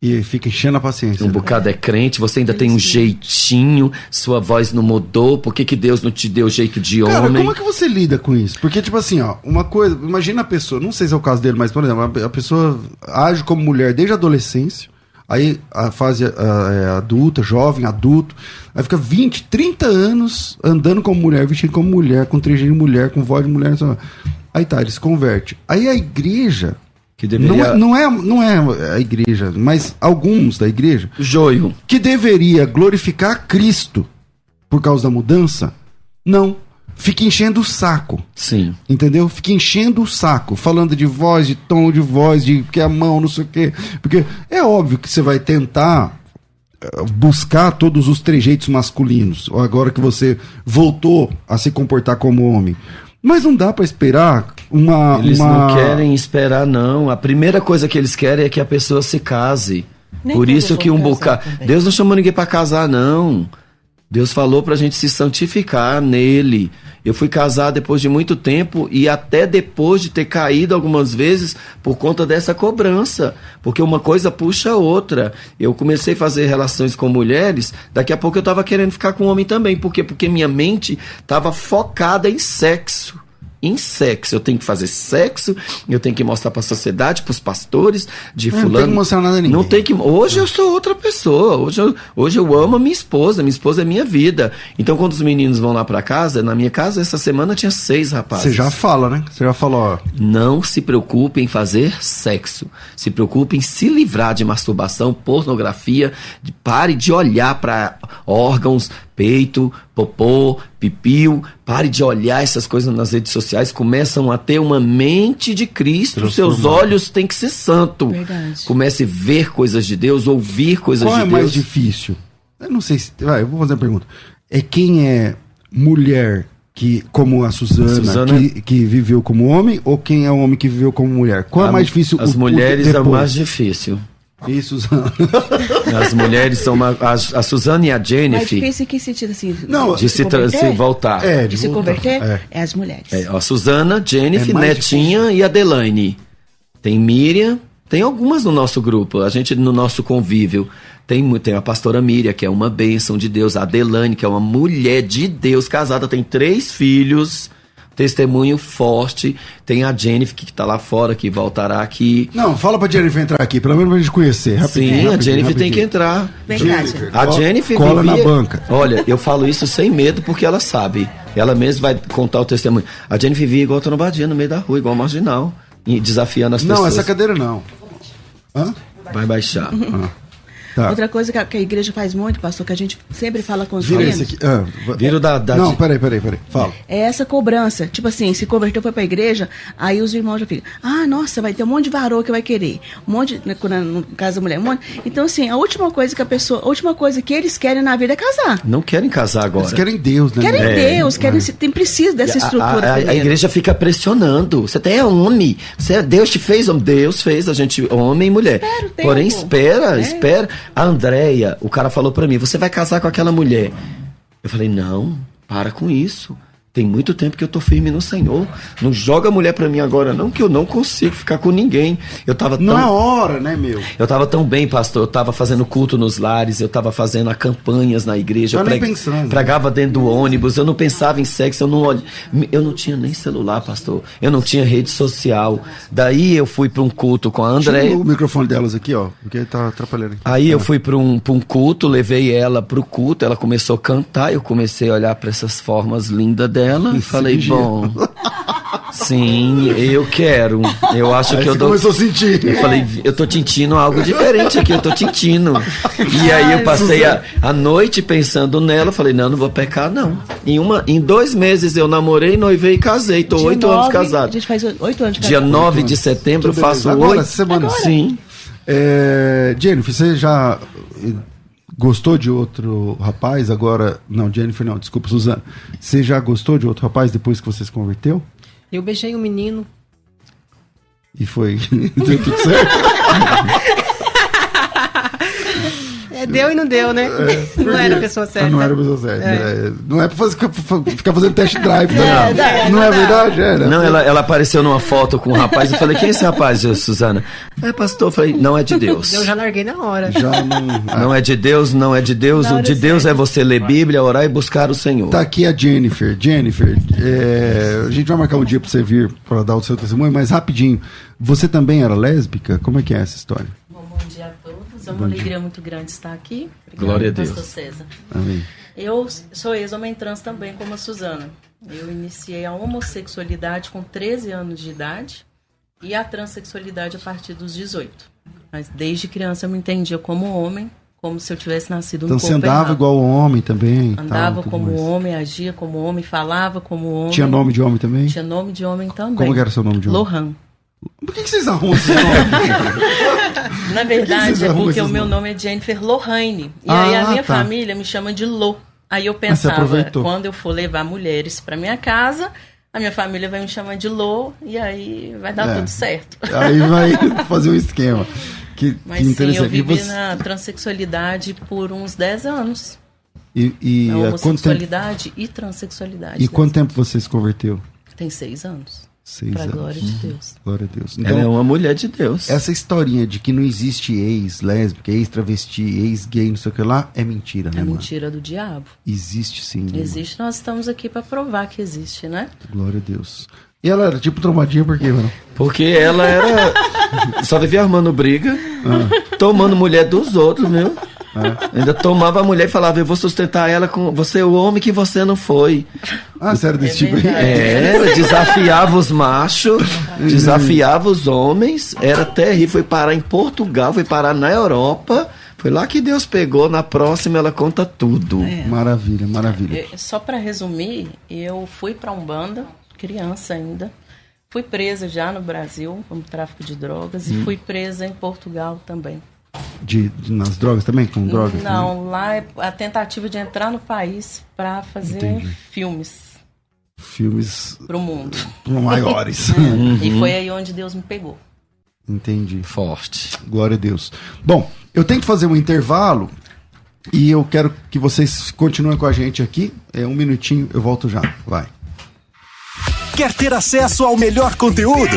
E fica enchendo a paciência.
Um bocado é crente, você ainda tem um jeitinho, sua voz não mudou, por que, que Deus não te deu jeito de
Cara,
homem?
como é que você lida com isso? Porque, tipo assim, ó, uma coisa, imagina a pessoa, não sei se é o caso dele, mas, por exemplo, a- a pessoa age como mulher desde a adolescência, aí a fase ah, é, adulta, jovem, adulto, aí fica 20, 30 anos andando como mulher, vestindo como mulher, com trejeito de mulher, com voz de mulher, aí tá, ele se converte. Aí a igreja,
Que
não,
deveria.
é, não, é, não é a igreja, mas alguns da igreja,
Joio.
que deveria glorificar Cristo por causa da mudança, não. Fica enchendo o saco.
Sim.
Entendeu? Fica enchendo o saco, falando de voz, de tom de voz, de que a mão, não sei o quê. Porque é óbvio que você vai tentar eh, buscar todos os trejeitos masculinos, agora que você voltou a se comportar como homem. Mas não dá pra esperar uma.
Eles
uma...
não querem esperar, não. A primeira coisa que eles querem é que a pessoa se case.
Nem
Por isso que um bocado. Deus não chamou ninguém pra casar, não. Deus falou pra gente se santificar nele. Eu fui casar depois de muito tempo e até depois de ter caído algumas vezes por conta dessa cobrança. Porque uma coisa puxa a outra. Eu comecei a fazer relações com mulheres, daqui a pouco eu tava querendo ficar com homem também. Por quê? Porque minha mente tava focada em sexo em sexo. Eu tenho que fazer sexo, eu tenho que mostrar pra sociedade, pros pastores, de
não
fulano.
tem que mostrar nada a ninguém.
Não tem que. Hoje eu sou outra pessoa. Hoje eu, hoje eu amo a minha esposa. Minha esposa é minha vida. Então, quando os meninos vão lá pra casa, na minha casa, essa semana tinha seis rapazes.
Você já fala, né? Você já falou, ó.
Não se preocupe em fazer sexo. Se preocupe em se livrar de masturbação, pornografia. De- pare de olhar para órgãos, peito, popô, pipiu. Pare de olhar essas coisas nas redes sociais. Começam a ter uma mente de Cristo. Seus olhos têm que ser santo.
Verdade.
Comece a ver coisas de Deus, ouvir coisas
Qual
de
é
Deus.
mais difícil? Eu não sei se. Vai, eu vou fazer uma pergunta. É quem é mulher que, como a Suzana,
Suzana-
Que, que viveu como homem, ou quem é homem que viveu como mulher? Qual é
A-
mais difícil?
As
o- o
mulheres é o
depois?
mais difícil.
Ih, Suzana.
As mulheres são as- A, Suzana e a Jennifer.
difícil em que sentido, assim?
Não,
De se, se voltar.
É,
De se
voltar.
converter?
É.
É. as mulheres.
É, ó, Suzana, Jennifer,
É
Netinha e Adelaine. Tem Miriam, tem algumas no nosso grupo, a gente no nosso convívio. Tem, tem a pastora Miriam, que é uma bênção de Deus, a Adelaine, que é uma mulher de Deus, casada, tem três filhos, testemunho forte. Tem a Jennifer, que tá lá fora, que voltará aqui.
Não, fala pra Jennifer entrar aqui, pelo menos pra gente conhecer. Rapidinho,
Sim, a
rapidinho,
Jennifer tem que
rapidinho.
entrar.
Vem cá, gente.
A Jennifer
cola
vivia-
na banca.
Olha, eu falo isso sem medo porque ela sabe. Ela mesma vai contar o testemunho. A Jennifer vivia igual Trombadinha no meio da rua, igual marginal. E desafiando as
Não,
pessoas.
essa cadeira não. Hã?
Vai baixar.
Tá.
Outra coisa que a, que a igreja faz muito, pastor, que a gente sempre fala com os
Vira
meninos,
esse aqui. Ah,
Vira da- da-
Não, peraí, peraí, peraí. Fala.
é essa cobrança. Tipo assim, se converteu, foi pra igreja, aí os irmãos já ficam, ah, nossa, vai ter um monte de varô que vai querer. Um monte, né, quando é no caso da mulher, um monte. Então, assim, a última coisa que a pessoa, a última coisa que eles querem na vida é casar.
Não querem casar agora.
Eles querem Deus, né?
Querem
É.
Deus, querem, se- tem precisa dessa
A-
estrutura.
a, a, a igreja fica pressionando. Você até é homem. Você é- Deus te fez homem. Deus fez a gente homem e mulher.
Espera o tempo.
Porém, espera,
É.
espera. A Andréia, o cara falou pra mim: você vai casar com aquela mulher. Eu falei: não, para com isso. Tem muito tempo que eu tô firme no Senhor. Não joga mulher pra mim agora, não, que eu não consigo ficar com ninguém. Eu tava tão.
Na hora, né, meu?
Eu tava tão bem, pastor. Eu tava fazendo culto nos lares, eu tava fazendo campanhas na igreja.
Tá
eu
nem
preg-
pensando.
pregava dentro do ônibus, eu não pensava em sexo, eu não olh... eu não tinha nem celular, pastor. Eu não tinha rede social. Daí eu fui pra um culto com a André.
Tira o microfone delas aqui, ó, porque tá atrapalhando aqui.
Aí eu fui para um, pra um culto, levei ela pro culto, ela começou a cantar, eu comecei a olhar para essas formas lindas dela e falei,
Entendi.
bom, sim, eu quero. Eu acho
Aí
que eu dou.
começou a sentir.
Eu falei, eu tô sentindo algo diferente aqui, eu tô sentindo. E aí eu passei a, a noite pensando nela, falei, não, não vou pecar, não. Em, uma, em dois meses eu namorei, noivei e casei, tô oito anos
nove, A
casado.
gente faz oito anos de
Dia
casado.
9 de setembro faço
Agora,
oito.
essa semana.
Sim.
É, Jennifer, você já gostou de outro rapaz agora? Não, Jennifer não, desculpa, Suzana. Você já gostou de outro rapaz depois que você se converteu?
Eu beijei um menino.
E foi. Deu tudo certo?
É, deu e não deu, né? não era a pessoa certa.
Ah, Não era a pessoa certa.
É.
É, Não é pra fazer- ficar fazendo test drive, né? Não é verdade? É, né?
Não, ela, ela apareceu numa foto com um rapaz. Eu falei, quem é esse rapaz, Suzana? É pastor. Eu falei, não é de Deus.
Eu já larguei na hora.
Já não.
Não é de Deus, não é de Deus. O de Deus é você ler Bíblia, orar e buscar o Senhor.
Tá aqui a Jennifer. Jennifer, é, a gente vai marcar um dia pra você vir para dar o seu testemunho, mas rapidinho. Você também era lésbica? Como é que é essa história?
Bom, bom dia. É uma alegria muito grande estar aqui. Obrigada,
Glória a Deus.
Pastor César.
Amém.
Eu sou ex-homem trans também, como a Suzana. Eu iniciei a homossexualidade com 13 anos de idade e a transexualidade a partir dos 18. Mas desde criança eu me entendia como homem, como se eu tivesse nascido
Então
no
você
corpo
andava
errado.
igual homem também? tal,
Andava
tudo
como
mais.
homem, agia como homem, falava como homem.
Tinha nome de homem também?
Tinha nome de homem também.
Como era seu nome de homem?
Lohan.
Por que, que vocês arrumam esses nomes?
Na verdade, é porque o meu nome é Jennifer Lohane. E
Ah,
aí a minha
tá.
família me chama de Lo. Aí eu
você
pensava, quando eu for levar mulheres para minha casa, a minha família vai me chamar de Lo e aí vai dar
É.
tudo certo.
Aí vai fazer um esquema. Que,
Mas
que
sim, eu vivi
você-
na transexualidade por uns 10 anos.
E, e
Na
quanto tempo,
homossexualidade e transexualidade.
e quanto tempo você se converteu?
Tem seis anos.
Seis
Pra
anos.
glória de Deus.
Glória a Deus.
Ela é
Então,
uma mulher de Deus.
essa historinha de que não existe ex-lésbica, ex-travesti, ex-gay, não sei o que lá, é mentira, né,
É mentira do diabo.
Existe sim. né,
Existe, nós estamos aqui para provar que existe, né?
Glória a Deus. E ela era tipo trombadinha por quê, mano?
Porque ela era. Só vivia armando briga, tomando mulher dos outros, viu? Ainda tomava a mulher e falava: Eu vou sustentar ela com você, é o homem que você não foi.
Ah, sério, desse
É
tipo aí?
É, ela desafiava os machos, desafiava os homens, era terrível. Foi parar em Portugal, foi parar na Europa. Foi lá que Deus pegou. Na próxima ela conta tudo.
Maravilha, maravilha.
Eu- Só para resumir, eu fui para Umbanda, criança ainda. Fui presa já no Brasil como tráfico de drogas
Hum.
e fui presa em Portugal também.
De, de- nas drogas também? Com drogas?
Não, lá é a tentativa de entrar no país para fazer
Entendi.
filmes
Filmes
para o mundo.
maiores.
E foi aí onde Deus me pegou.
Entendi.
Forte.
Glória a Deus. Bom, eu tenho que fazer um intervalo e eu quero que vocês continuem com a gente aqui. É um minutinho, eu volto já. Vai.
Quer ter acesso ao melhor conteúdo?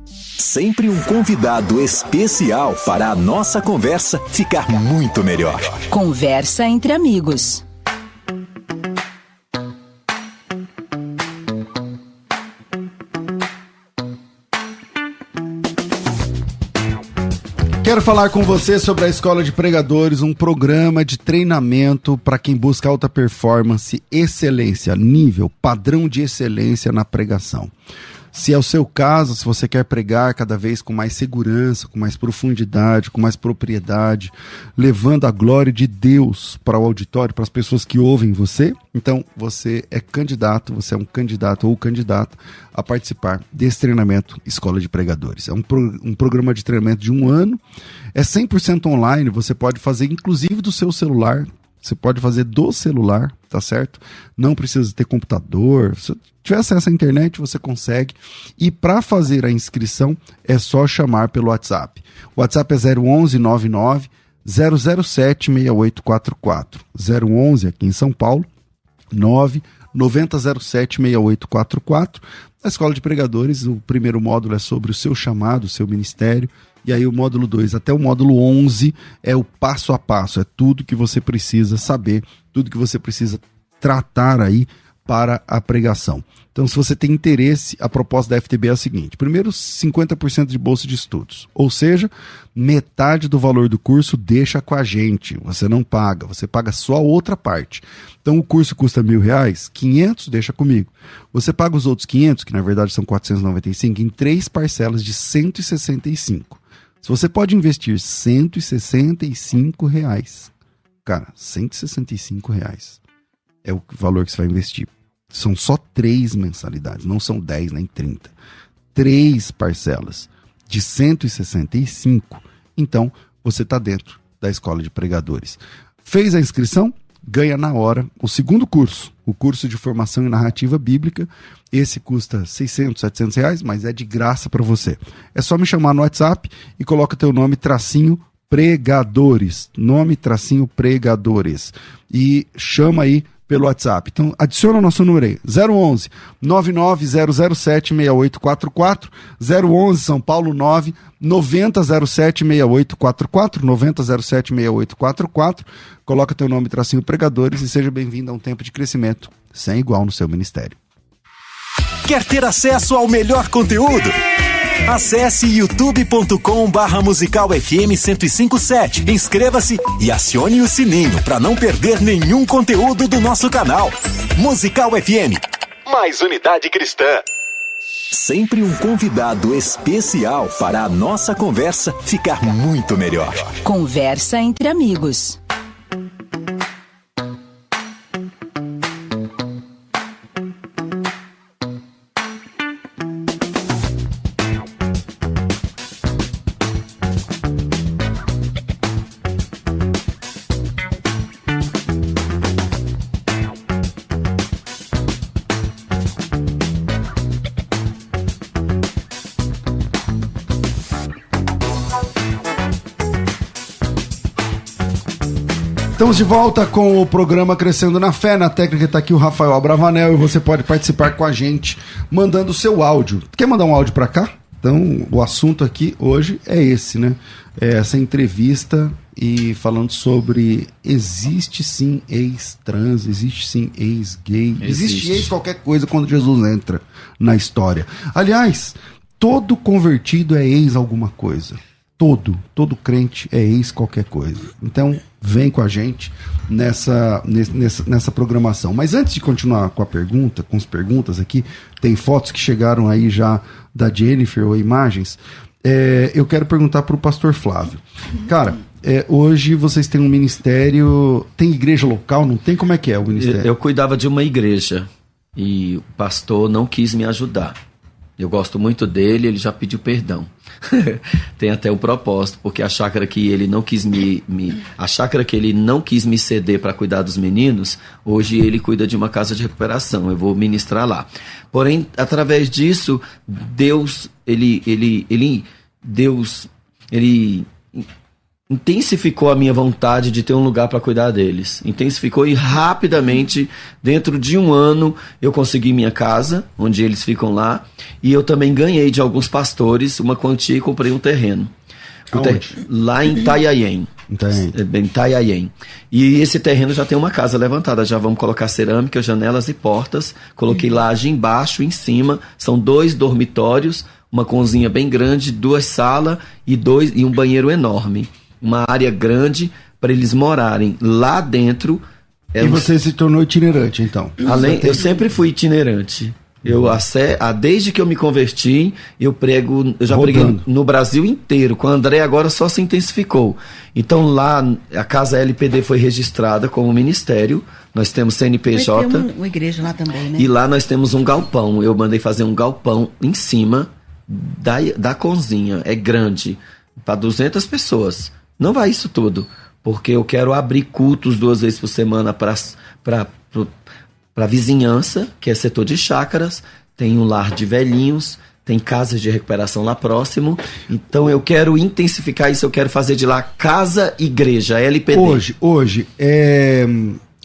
Sempre um convidado especial para a nossa conversa ficar muito melhor.
Conversa entre amigos.
Quero falar com você sobre a Escola de Pregadores, um programa de treinamento para quem busca alta performance, excelência, nível, padrão de excelência na pregação. Se é o seu caso, se você quer pregar cada vez com mais segurança, com mais profundidade, com mais propriedade, levando a glória de Deus para o auditório, para as pessoas que ouvem você, então você é candidato, você é um candidato ou candidata a participar desse treinamento Escola de Pregadores. É um, pro, um programa de treinamento de um ano, é 100% online, você pode fazer inclusive do seu celular, você pode fazer do celular, tá certo? Não precisa ter computador. Tiver acesso à internet, você consegue. E para fazer a inscrição, é só chamar pelo WhatsApp. O WhatsApp é 011 99 007 6844. 011 aqui em São Paulo, 9 9007 6844. Na Escola de Pregadores, o primeiro módulo é sobre o seu chamado, o seu ministério. E aí o módulo 2 até o módulo 11 é o passo a passo, é tudo que você precisa saber, tudo que você precisa tratar aí para a pregação. Então, se você tem interesse, a proposta da FTB é a seguinte: primeiro, 50% de bolsa de estudos, ou seja, metade do valor do curso deixa com a gente, você não paga, você paga só a outra parte. Então, o curso custa mil reais, 500 deixa comigo. Você paga os outros 500, que na verdade são 495, em três parcelas de 165. Se você pode investir 165 reais, cara, 165 reais é o valor que você vai investir. São só três mensalidades, não são 10 nem 30. Três parcelas de 165. Então, você está dentro da escola de pregadores. Fez a inscrição? Ganha na hora o segundo curso, o curso de formação em narrativa bíblica. Esse custa 600, 700 reais, mas é de graça para você. É só me chamar no WhatsApp e coloca teu nome, tracinho, pregadores. Nome, tracinho, pregadores. E chama aí pelo WhatsApp. Então, adiciona o nosso número aí, 011 99007 6844, 011 São Paulo 9 9007 6844, 9007 6844. Coloca teu nome, tracinho pregadores e seja bem-vindo a um tempo de crescimento sem igual no seu ministério.
Quer ter acesso ao melhor conteúdo? Acesse youtube.com barra musical FM 1057. Inscreva-se e acione o sininho para não perder nenhum conteúdo do nosso canal. Musical FM. Mais unidade cristã. Sempre um convidado especial para a nossa conversa ficar muito melhor.
Conversa entre amigos.
Estamos de volta com o programa Crescendo na Fé. Na técnica está aqui o Rafael Abravanel e você pode participar com a gente mandando o seu áudio. Quer mandar um áudio para cá? Então, o assunto aqui hoje é esse, né? É essa entrevista e falando sobre existe sim ex-trans, existe sim ex-gay, existe. existe ex qualquer coisa quando Jesus entra na história. Aliás, todo convertido é ex alguma coisa todo, todo crente é ex qualquer coisa. Então, vem com a gente nessa, nessa, nessa programação. Mas antes de continuar com a pergunta, com as perguntas aqui, tem fotos que chegaram aí já da Jennifer ou imagens. É, eu quero perguntar para o pastor Flávio. Cara, é, hoje vocês têm um ministério. Tem igreja local? Não tem? Como é que é o ministério?
Eu, eu cuidava de uma igreja e o pastor não quis me ajudar. Eu gosto muito dele, ele já pediu perdão. tem até um propósito, porque a chácara que ele não quis me, me a chácara que ele não quis me ceder para cuidar dos meninos, hoje ele cuida de uma casa de recuperação. Eu vou ministrar lá. Porém, através disso, Deus, ele ele ele Deus, ele intensificou a minha vontade de ter um lugar para cuidar deles. Intensificou e rapidamente, dentro de um ano, eu consegui minha casa, onde eles ficam lá, e eu também ganhei de alguns pastores uma quantia e comprei um terreno. Ter-? Lá em Itaiaém.
Entendi.
É bem Itaiaém. E esse terreno já tem uma casa levantada. Já vamos colocar cerâmica, janelas e portas. Coloquei laje embaixo, em cima. São dois dormitórios, uma cozinha bem grande, duas salas e, dois, e um banheiro enorme. Uma área grande para eles morarem. Lá dentro. é
E
um-
você se tornou itinerante, então.
Além, eu sempre fui itinerante. Eu, a, sé- a- desde que eu me converti, eu prego, eu já
Rodando.
preguei no Brasil inteiro. Com o André agora só se intensificou. Então lá a casa LPD foi registrada como ministério. Nós temos
Vai
CNPJ
ter um- uma igreja lá também, né?
e lá nós temos um galpão. Eu mandei fazer um galpão em cima da, da cozinha. É grande, para 200 pessoas. Não vai isso tudo, porque eu quero abrir cultos duas vezes por semana para para vizinhança, que é setor de chácaras. Tem um lar de velhinhos. Tem casas de recuperação lá próximo. Então eu quero intensificar isso. Eu quero fazer de lá casa igreja, LPD.
Hoje, hoje, é,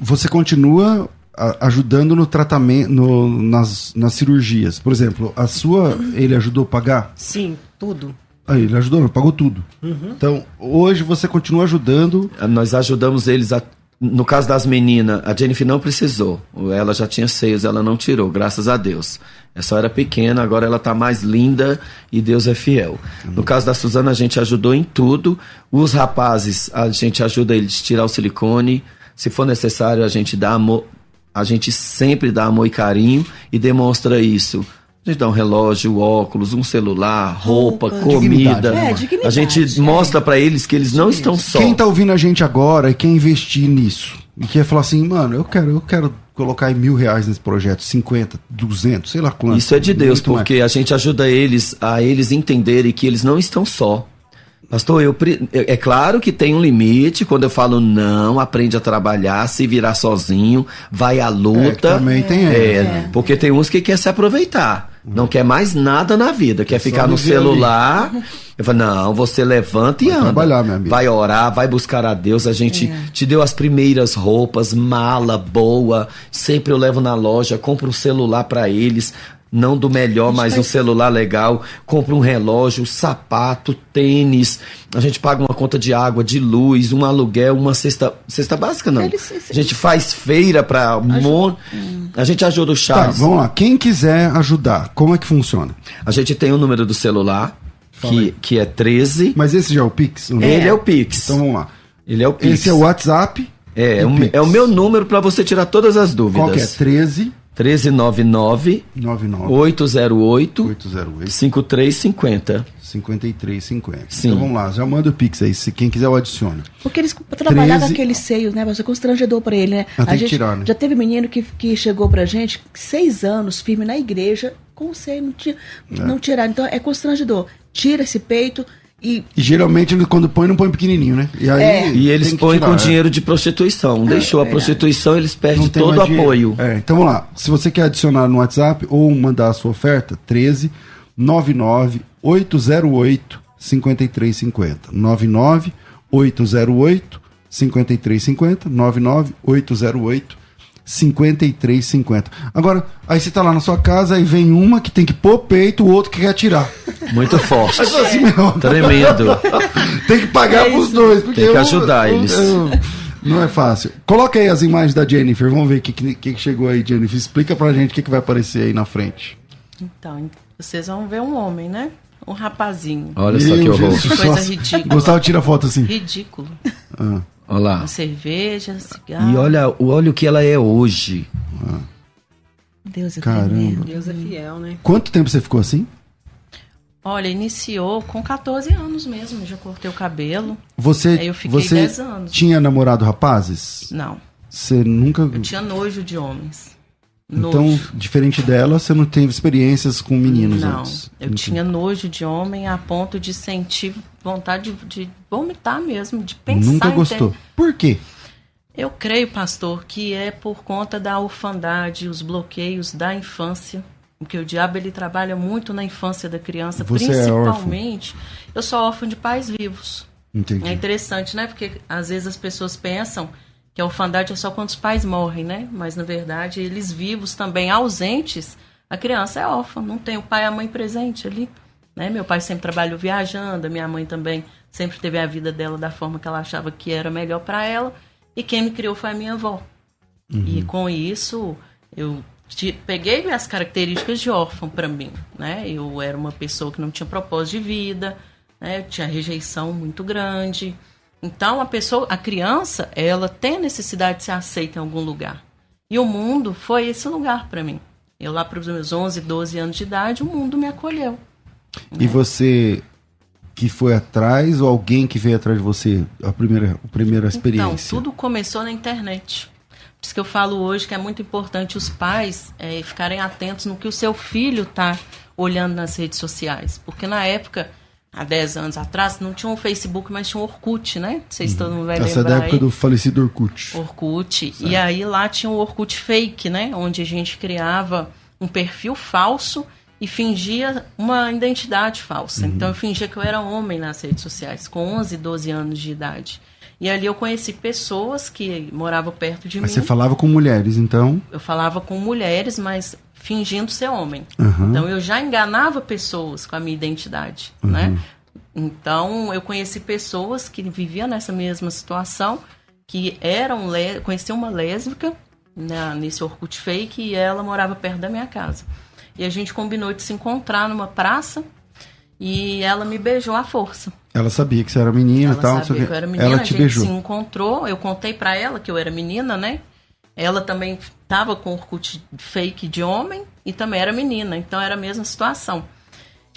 você continua a- ajudando no tratamento, no- nas, nas cirurgias. Por exemplo, a sua, ele ajudou a pagar?
Sim, tudo.
Aí, ele ajudou, pagou tudo. Então, hoje você continua ajudando.
Nós ajudamos eles a. No caso das meninas, a Jennifer não precisou. Ela já tinha seios, ela não tirou, graças a Deus. Ela só era pequena, agora ela tá mais linda e Deus é fiel. No caso da Suzana, a gente ajudou em tudo. Os rapazes, a gente ajuda eles a tirar o silicone. Se for necessário, a gente dá amor. A gente sempre dá amor e carinho e demonstra isso. A gente dá um relógio, óculos, um celular, roupa,
Roupa.
comida.
Dignidade,
É,
a gente
é.
mostra pra eles que eles não estão só.
Quem tá ouvindo a gente agora e quer investir nisso, e quer falar assim, mano, eu quero, eu quero colocar aí mil reais nesse projeto, 50, 200, sei lá quanto.
Isso é de Deus,
Muito mais.
porque a gente ajuda eles a eles entenderem que eles não estão só. Pastor, eu, pre- é é claro que tem um limite quando eu falo não, aprende a trabalhar, se virar sozinho, vai à luta.
É, também tem
É,
essa.
Porque tem uns que quer se aproveitar. Não quer mais nada na vida, quer ficar no
viver ali.
celular. Eu falo, não, você levanta e
Vai
anda.
trabalhar, meu amigo.
Vai orar, vai buscar a Deus. A gente
É.
te deu as primeiras roupas, mala boa. Sempre eu levo na loja, compro um celular pra eles. Não do melhor, mas um celular legal. Compro um relógio, sapato, tênis. A gente paga uma conta de água, de luz, um aluguel, uma cesta, cesta básica, não.
Eles- eles-
A gente faz feira pra. Mon... A gente ajuda o
Tá,
Charles.
vamos lá. Quem quiser ajudar, como é que funciona?
A gente tem o número do celular, que, que é 13.
Mas esse já é o Pix? não?
Ele é o Pix.
Então vamos lá.
Ele é o Pix.
Esse é o WhatsApp.
É, é o, é o meu número para você tirar todas as dúvidas.
Qual que é? 13
1399
99
808
808
5350.
5350.
Sim.
Então vamos lá, já manda o Pix aí, se quem quiser eu adicione.
Porque eles trabalhavam
13
aqueles seios, né? Você constrangedor pra ele, né?
Ah, tem
a
que
gente
tirar, né?
já teve menino que, que chegou pra gente, seis anos, firme na igreja, com o seio, não, tinha,
É.
não tiraram. Então é constrangedor. Tira esse peito e
E geralmente quando põe, não põe pequenininho, né? E aí
É.
E eles põem com
é.
dinheiro de prostituição. Deixou a prostituição, eles perdem todo o apoio.
É, então vamos lá. Se você quer adicionar no WhatsApp ou mandar a sua oferta, 13 99 808 5350. 99 808 5350. 99 808 5350. Agora, aí você tá lá na sua casa, aí vem uma que tem que pôr peito, o outro que quer tirar.
Muito forte.
Assim, meu,
Tremendo.
tem que pagar
É
pros dois. Porque
Tem que
eu-
ajudar
eu-
eles.
eu- não é fácil. Coloca aí as imagens da Jennifer. Vamos ver o que, que, que chegou aí, Jennifer. Explica pra gente o que, que vai aparecer aí na frente.
Então, vocês vão ver um homem, né? Um rapazinho.
Olha só que horror.
Coisa ridícula.
Gustavo tira foto assim.
Ridículo.
Ah,
Olha lá.
Uma cerveja, cigarro.
E olha, olha o que ela é hoje.
Deus é
Caramba.
tremendo.
Deus é fiel, né?
Quanto tempo você ficou assim?
Olha, iniciou com 14 anos mesmo. Já cortei o cabelo.
Você,
Aí eu fiquei
você
10 anos.
tinha namorado rapazes?
Não.
Você nunca.
Eu tinha nojo de homens.
Então,
Nojo.
diferente dela, você não teve experiências com meninos
Não,
antes.
eu tinha nojo de homem a ponto de sentir vontade de, de vomitar mesmo, de pensar
Nunca
em ter-
gostou. Por quê?
Eu creio, pastor, que é por conta da orfandade, os bloqueios da infância, porque o diabo ele trabalha muito na infância da criança,
Você é órfão.
principalmente. eu sou órfã de pais vivos.
Entendi.
É interessante, né? Porque às vezes as pessoas pensam que a orfandade é só quando os pais morrem, né? Mas na verdade, eles vivos também, ausentes, a criança é órfã, não tem o pai e a mãe presente ali. Né? Meu pai sempre trabalhou viajando, a minha mãe também sempre teve a vida dela da forma que ela achava que era melhor para ela. E quem me criou foi a minha avó. E com isso, eu ti- peguei as características de órfão para mim, né? Eu era uma pessoa que não tinha propósito de vida, né? Eu tinha rejeição muito grande. Então, a pessoa, a criança, ela tem a necessidade de ser aceita em algum lugar. E o mundo foi esse lugar para mim. Eu lá para os meus 11, 12 anos de idade, o mundo me acolheu.
E você que foi atrás ou alguém que veio atrás de você a primeira, a primeira experiência?
Então, tudo começou na internet. Por isso que eu falo hoje que é muito importante os pais eh, ficarem atentos no que o seu filho está olhando nas redes sociais. Porque na época, há 10 anos atrás, não tinha um Facebook, mas tinha um Orkut, né? Não sei se todo mundo vai
Essa é da
lembrar
época
aí.
do falecido Orkut.
Orkut. E aí lá tinha o Orkut fake, né? Onde a gente criava um perfil falso e fingia uma identidade falsa.
Uhum.
Então eu fingia que eu era homem nas redes sociais, com 11, 12 anos de idade. E ali eu conheci pessoas que moravam perto de
Mas
mim.
você falava com mulheres, então.
Eu falava com mulheres, mas fingindo ser homem.
Aham.
Então eu já enganava pessoas com a minha identidade, né? Então eu conheci pessoas que viviam nessa mesma situação, que eram le... conheci uma lésbica né, nesse Orkut fake e ela morava perto da minha casa. E a gente combinou de se encontrar numa praça e ela me beijou à força.
Ela sabia que você era menina e tal.
sabia que eu era menina,
Ela
a
te
gente
beijou.
se encontrou, eu contei pra ela que eu era menina, né? Ela também tava com Orkut fake de homem e também era menina, então era a mesma situação.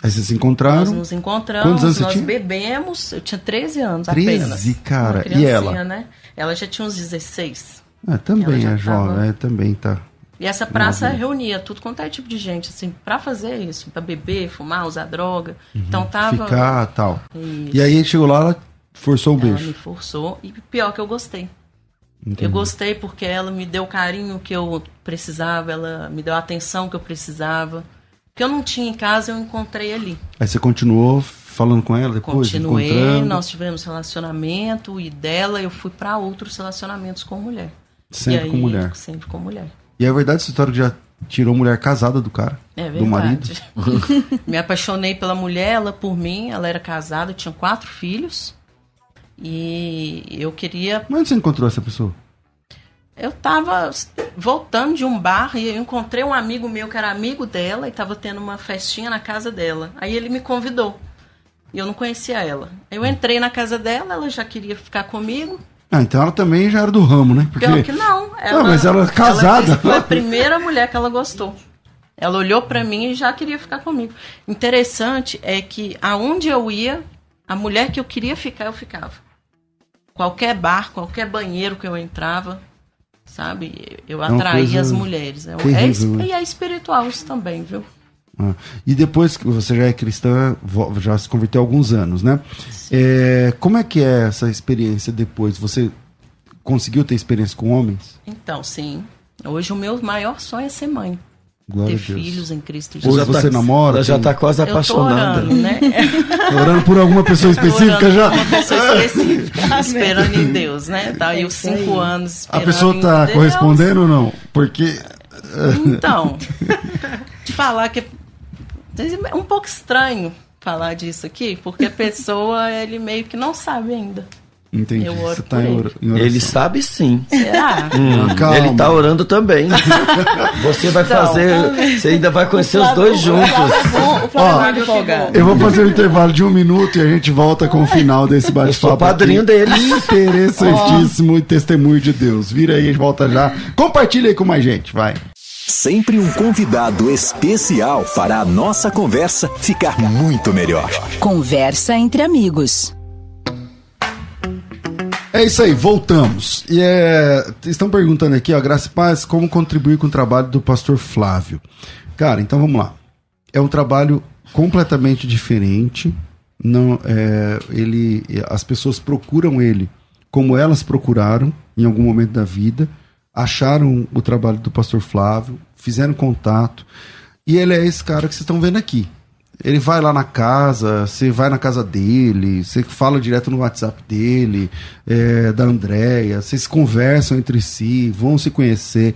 Aí vocês se
Nós
encontraram.
nos
Quantos
encontramos,
anos você
nós
tinha?
bebemos, eu tinha 13 anos
13,
apenas.
cara.
Uma
E ela?
Né? Ela já tinha uns 16.
Ah, também é jovem,
tava-
é, também tá.
E essa praça reunia tudo quanto é tipo de gente, assim, pra fazer isso, pra beber, fumar, usar droga. Então tava.
Uhum. Ficar tal.
Isso.
E aí chegou lá, ela forçou o
Ela
beijo.
me forçou. E pior que eu gostei.
Entendi.
Eu gostei porque ela me deu o carinho que eu precisava, ela me deu a atenção que eu precisava. Que eu não tinha em casa, eu encontrei ali.
Aí você continuou falando com ela depois?
Continuei, nós tivemos relacionamento e dela eu fui para outros relacionamentos com mulher.
Sempre
E
com
aí,
mulher.
Sempre com mulher.
E é verdade essa história que já tirou mulher casada do cara?
É
Do marido?
Me apaixonei pela mulher, ela por mim, ela era casada, tinha quatro filhos. E eu queria
Mas onde você encontrou essa pessoa?
Eu tava voltando de um bar e eu encontrei um amigo meu que era amigo dela e tava tendo uma festinha na casa dela. Aí ele me convidou. E eu não conhecia ela. Eu entrei na casa dela, ela já queria ficar comigo.
Ah, então ela também já era do ramo, né? Porque...
Pior que não. Ela,
mas ela é casada.
que foi a primeira mulher que ela gostou. Ela olhou pra mim e já queria ficar comigo. Interessante é que aonde eu ia, a mulher que eu queria ficar, eu ficava. Qualquer bar, qualquer banheiro que eu entrava, sabe? Eu
uma
atraía as mulheres. É, é,
terrível,
e é espiritual isso também, viu?
Ah, E depois que você já é cristã, já se converteu há alguns anos, né? É, como é que é essa experiência depois? Você conseguiu ter experiência com homens?
Então, sim. Hoje o meu maior sonho é ser mãe.
Glória
ter
a
filhos em Cristo
Hoje
Jesus.
você namora,
Ela já
tem-
tá quase
Eu tô
apaixonada.
orando, né?
Orando por alguma pessoa específica já?
por Uma pessoa específica, esperando em Deus, né? Tá aí os cinco anos
A
esperando
pessoa
em
tá
Deus.
correspondendo ou não? Porque.
Então, te falar que é um pouco estranho falar disso aqui, porque a pessoa, ele meio que não sabe ainda.
Entendi.
Eu oro
Você tá
ele.
Ele sabe sim.
Será?
Hum, ele tá orando também. Você vai
Então.
fazer. Você ainda vai conhecer os dois juntos.
O Flávio é muito empolgado.
Eu vou fazer um intervalo de um minuto e a gente volta com o final desse bate-papo.
Sou padrinho
aqui.
deles.
Interessantíssimo e testemunho de Deus. Vira aí, a gente volta já. Compartilha aí com mais gente, vai.
Sempre um convidado especial para a nossa conversa ficar muito melhor.
Conversa entre amigos.
É isso aí, voltamos. E é, estão perguntando aqui, ó, Graça e Paz, como contribuir com o trabalho do pastor Flávio. Cara, então vamos lá. É um trabalho completamente diferente. Não, é, ele, as pessoas procuram ele como elas procuraram em algum momento da vida, acharam o trabalho do pastor Flávio, fizeram contato. E ele é esse cara que vocês estão vendo aqui. Ele vai lá na casa, você vai na casa dele, você fala direto no WhatsApp dele, é, da Andréia, vocês conversam entre si, vão se conhecer.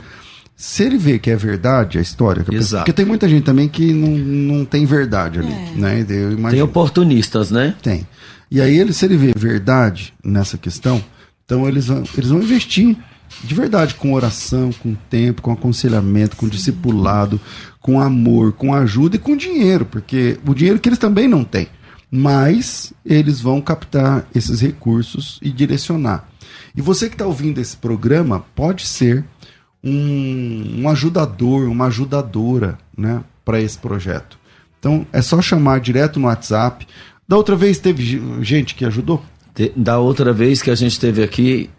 Se ele vê que é verdade a história, a pessoa- porque tem muita gente também que não, não tem verdade ali,
É.
né? Eu
Tem
imagino.
oportunistas, né?
Tem. E aí, ele, se ele vê verdade nessa questão, então eles vão, eles vão investir de verdade com oração, com tempo, com aconselhamento, com discipulado, com amor, com ajuda e com dinheiro, porque o dinheiro que eles também não têm. Mas eles vão captar esses recursos e direcionar. E você que está ouvindo esse programa pode ser um, um ajudador, uma ajudadora né, para esse projeto. Então é só chamar direto no WhatsApp. Da outra vez teve ge- gente que ajudou?
Da outra vez que a gente teve aqui,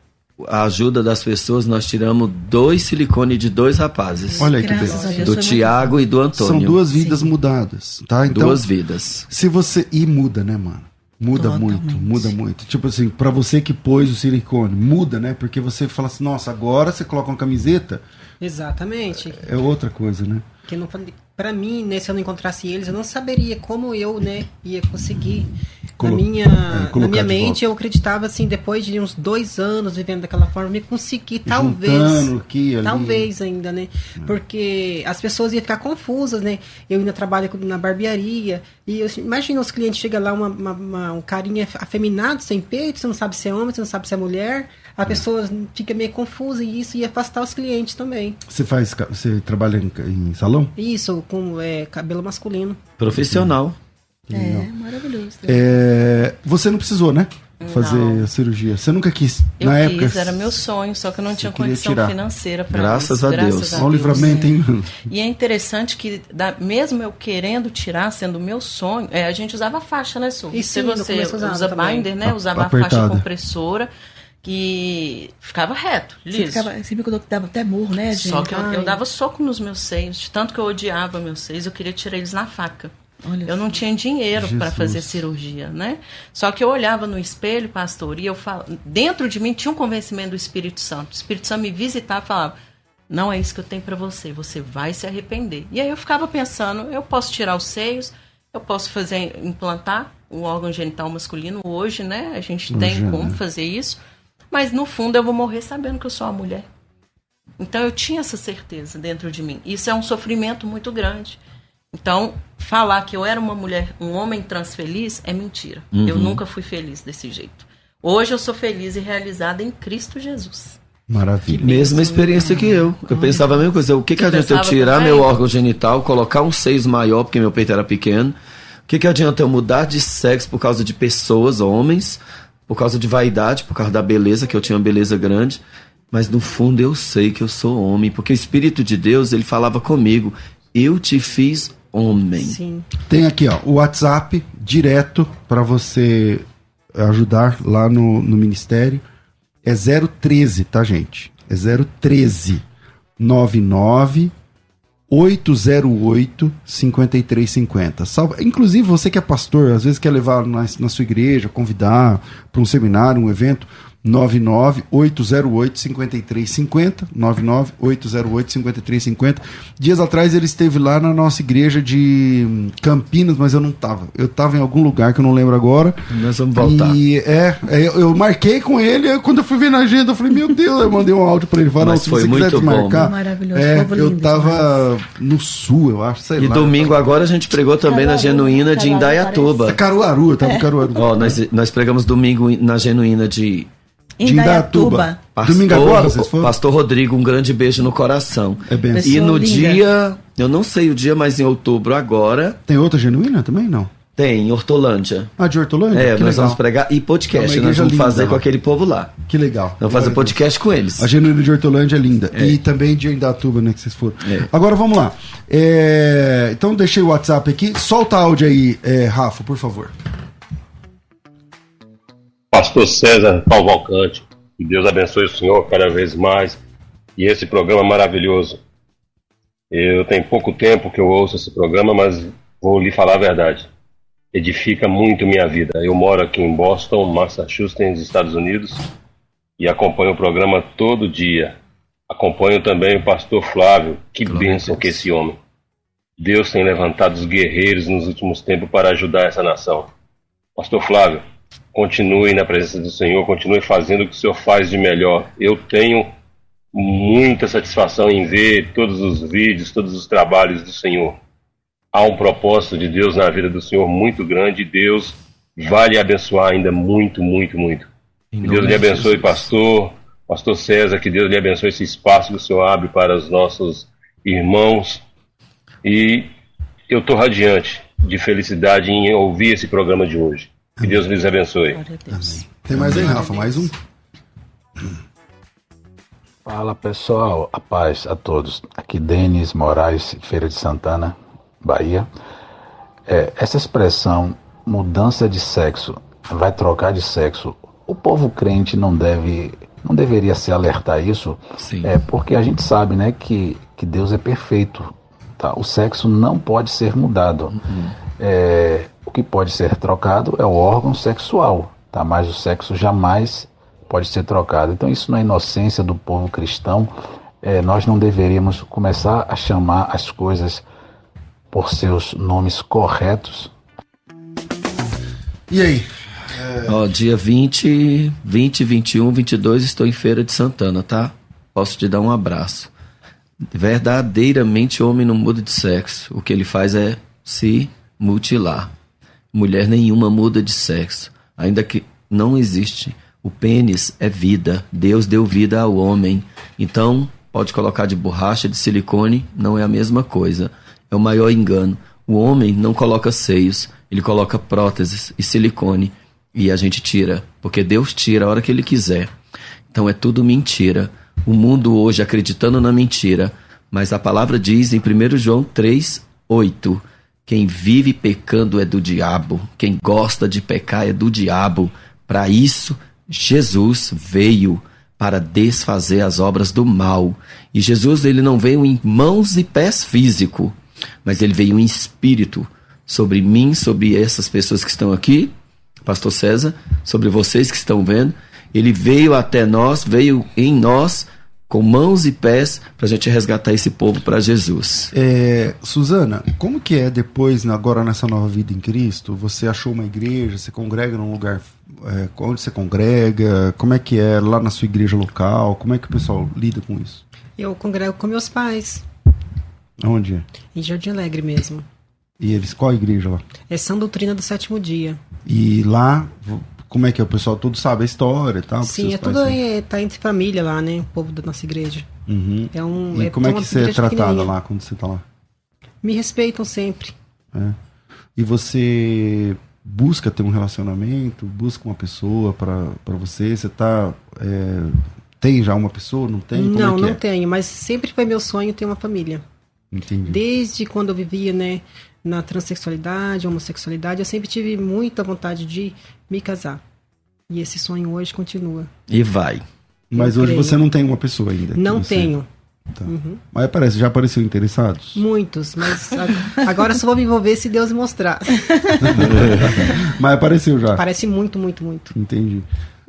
a ajuda das pessoas, nós tiramos dois silicone de dois rapazes.
Olha aí que beleza.
do Tiago e do Antônio.
São duas vidas
Sim.
mudadas, tá? Então,
Duas vidas.
se você e muda, né, mano? Muda
Totalmente.
muito, muda muito. Tipo assim, pra você que pôs o silicone, muda, né? Porque você fala assim, nossa, agora você coloca uma camiseta,
Exatamente.
é outra coisa, né?
Que não para mim, né, se eu não encontrasse eles, eu não saberia como eu, né, ia conseguir.
Colo-
na minha,
é,
na minha mente,
volta.
eu acreditava assim, depois de uns dois anos vivendo daquela forma, me conseguir talvez,
aqui,
talvez ainda, né? Porque as pessoas iam ficar confusas, né? Eu ainda trabalho na barbearia e eu, imagina os clientes chega lá uma, uma- uma- um carinha afeminado, sem peito, você não sabe se é homem, você não sabe se é mulher, a pessoa fica meio confusa e isso ia afastar os clientes também.
Você faz, você trabalha em, em salão?
Isso, com é, cabelo masculino.
Profissional.
É, maravilhoso.
É, você não precisou, né? Fazer
Não.
a cirurgia. Você nunca quis.
Eu
Na
quis,
época.
era meu sonho, só que eu não tinha condição
tirar.
financeira para
Graças
isso.
a Deus.
Olha o livramento, hein?
E é interessante que, da- mesmo eu querendo tirar, sendo meu sonho, é, a gente usava faixa, né, Su?
E
Se você usa
também.
binder, né? Usava a faixa compressora, que ficava reto,
Você,
liso.
ficava, você me contou que dava até morro, né, gente?
Só que eu, eu dava soco nos meus seios, de tanto que eu odiava meus seios, eu queria tirar eles na faca.
Olha
Eu não tinha dinheiro para fazer cirurgia, né? Só que eu olhava no espelho, pastor, e eu fal... dentro de mim tinha um convencimento do Espírito Santo. O Espírito Santo me visitava e falava: "Não é isso que eu tenho para você, você vai se arrepender". E aí eu ficava pensando, eu posso tirar os seios, eu posso fazer implantar o órgão genital masculino hoje, né? A gente tem
Hoje,
como
né?
fazer isso, mas no fundo eu vou morrer sabendo que eu sou uma mulher. Então eu tinha essa certeza dentro de mim. Isso é um sofrimento muito grande. Então, falar que eu era uma mulher, um homem trans feliz é mentira. Eu nunca fui feliz desse jeito. Hoje eu sou feliz e realizada em Cristo Jesus.
Maravilha.
Mesma experiência que eu. Eu pensava a mesma coisa. O que, que adianta eu tirar
também?
meu órgão genital, colocar um seis maior, porque meu peito era pequeno? O que, que adianta eu mudar de sexo por causa de pessoas, homens, por causa de vaidade, por causa da beleza, que eu tinha uma beleza grande? Mas no fundo eu sei que eu sou homem, porque o Espírito de Deus, ele falava comigo: Eu te fiz homem.
Sim.
Tem aqui, ó, o WhatsApp direto para você ajudar lá no, no ministério. É 013, tá, gente? É 013 99 808 5350. Salva. Inclusive, você que é pastor, às vezes quer levar na, na sua igreja, convidar para um seminário, um evento, 99808-5350, 99808-5350. Dias atrás ele esteve lá na nossa igreja de hum, Campinas, mas eu não tava. Eu tava em algum lugar que eu não lembro agora.
Nós vamos voltar.
E é, é, eu, eu marquei com ele, aí quando eu fui ver na agenda, eu falei, meu Deus, eu mandei um áudio pra ele. Não, se
foi
você quiser
muito bom.
desmarcar.
Maravilhoso,
É, eu
lindo
tava no sul, eu acho, sei
E
lá.
domingo agora a gente pregou também na
Caruaru,
Genuína de
Caruaru
Indaiatuba.
É Caruaru, eu tava em Caruaru.
Ó, nós, nós pregamos domingo na Genuína de
de Indaiatuba. Domingo agora vocês
Pastor,
foram?
Pastor Rodrigo, um grande beijo no coração.
É bem assim.
E no
linda.
dia, eu não sei o dia, mas em outubro agora,
Tem outra genuína também? Não.
tem em Hortolândia.
Ah, de Hortolândia?
É,
que
nós
legal.
vamos pregar e
É
podcast.
uma
nós vamos
linda
fazer
lá.
com aquele povo lá.
Que legal.
Vamos fazer podcast com eles.
A genuína de Hortolândia é linda. E também de Indatuba, né, que vocês foram.
É.
Agora vamos lá. É, Então deixei o WhatsApp aqui. Solta áudio aí, é, Rafa, por favor.
Pastor César Cavalcante, que Deus abençoe o senhor cada vez mais e esse programa maravilhoso. Eu tenho pouco tempo que eu ouço esse programa, mas vou lhe falar a verdade. Edifica muito minha vida. Eu moro aqui em Boston, Massachusetts, Estados Unidos, e acompanho o programa todo dia. Acompanho também o pastor Flávio. Que
a
bênção
Deus.
que esse homem. Deus tem levantado os guerreiros nos últimos tempos para ajudar essa nação. Pastor Flávio, continue na presença do Senhor, continue fazendo o que o Senhor faz de melhor. Eu tenho muita satisfação em ver todos os vídeos, todos os trabalhos do Senhor. Há um propósito de Deus na vida do Senhor muito grande e Deus vai lhe abençoar ainda muito, muito, muito. Que Deus lhe abençoe, pastor, pastor César, que Deus lhe abençoe esse espaço que o Senhor abre para os nossos irmãos. E eu estou radiante de felicidade em ouvir esse programa de hoje. Que Deus lhes abençoe.
Tem mais aí, Rafa? Mais um?
Fala pessoal, a paz a todos. Aqui Denis Moraes, Feira de Santana, Bahia. É, essa expressão mudança de sexo, vai trocar de sexo, o povo crente não deve, não deveria se alertar a isso, Sim. é porque a gente sabe, né, que, que Deus é perfeito, tá? O sexo não pode ser mudado. Uhum. É, o que pode ser trocado é o órgão sexual, tá? Mas o sexo jamais pode ser trocado. Então isso na inocência do povo cristão, é, nós não deveríamos começar a chamar as coisas por seus nomes corretos.
E aí?
É... Ó, dia 20, 20, 21, 22 estou em Feira de Santana, tá? Posso te dar um abraço. Verdadeiramente o homem não muda de sexo. O que ele faz é se mutilar. Mulher nenhuma muda de sexo. Ainda que não existe. O pênis é vida. Deus deu vida ao homem. Então, pode colocar de borracha, de silicone, não é a mesma coisa. É o maior engano. O homem não coloca seios, ele coloca próteses e silicone e a gente tira, porque Deus tira a hora que ele quiser. Então é tudo mentira. O mundo hoje acreditando na mentira, mas a palavra diz em 1 João 3, 8: quem vive pecando é do diabo, quem gosta de pecar é do diabo. Para isso, Jesus veio para desfazer as obras do mal. E Jesus ele não veio em mãos e pés físico, mas ele veio em espírito sobre mim, sobre essas pessoas que estão aqui, Pastor César, sobre vocês que estão vendo. Ele veio até nós, veio em nós, com mãos e pés, para a gente resgatar esse povo para Jesus.
É, Suzana, como que é depois, agora nessa nova vida em Cristo? Você achou uma igreja, você congrega num lugar é, onde você congrega? Como é que é lá na sua igreja local? Como é que o pessoal lida com isso?
Eu congrego com meus pais.
Onde?
Em Jardim Alegre mesmo.
E eles, qual a igreja lá?
É São Doutrina do Sétimo Dia.
E lá, como é que é? O pessoal todo sabe a história e tal?
Sim, é tudo é, tá entre família lá, né? O povo da nossa igreja.
Uhum. É um, e é como é que você é tratada lá quando você tá lá?
Me respeitam sempre.
É. E você busca ter um relacionamento, busca uma pessoa para você? Você tá. É, tem já uma pessoa? Não tem? Como
não,
é
não
é?
tenho, mas sempre foi meu sonho ter uma família.
Entendi.
Desde quando eu vivia, né, na transexualidade, homossexualidade, eu sempre tive muita vontade de me casar. E esse sonho hoje continua.
E vai.
Mas eu hoje creio. você não tem uma pessoa ainda?
Não
você...
tenho.
Tá. Uhum. Mas aparece, já apareceu interessados?
Muitos, mas agora só vou me envolver se Deus mostrar.
mas apareceu já?
Parece muito, muito, muito.
Entendi.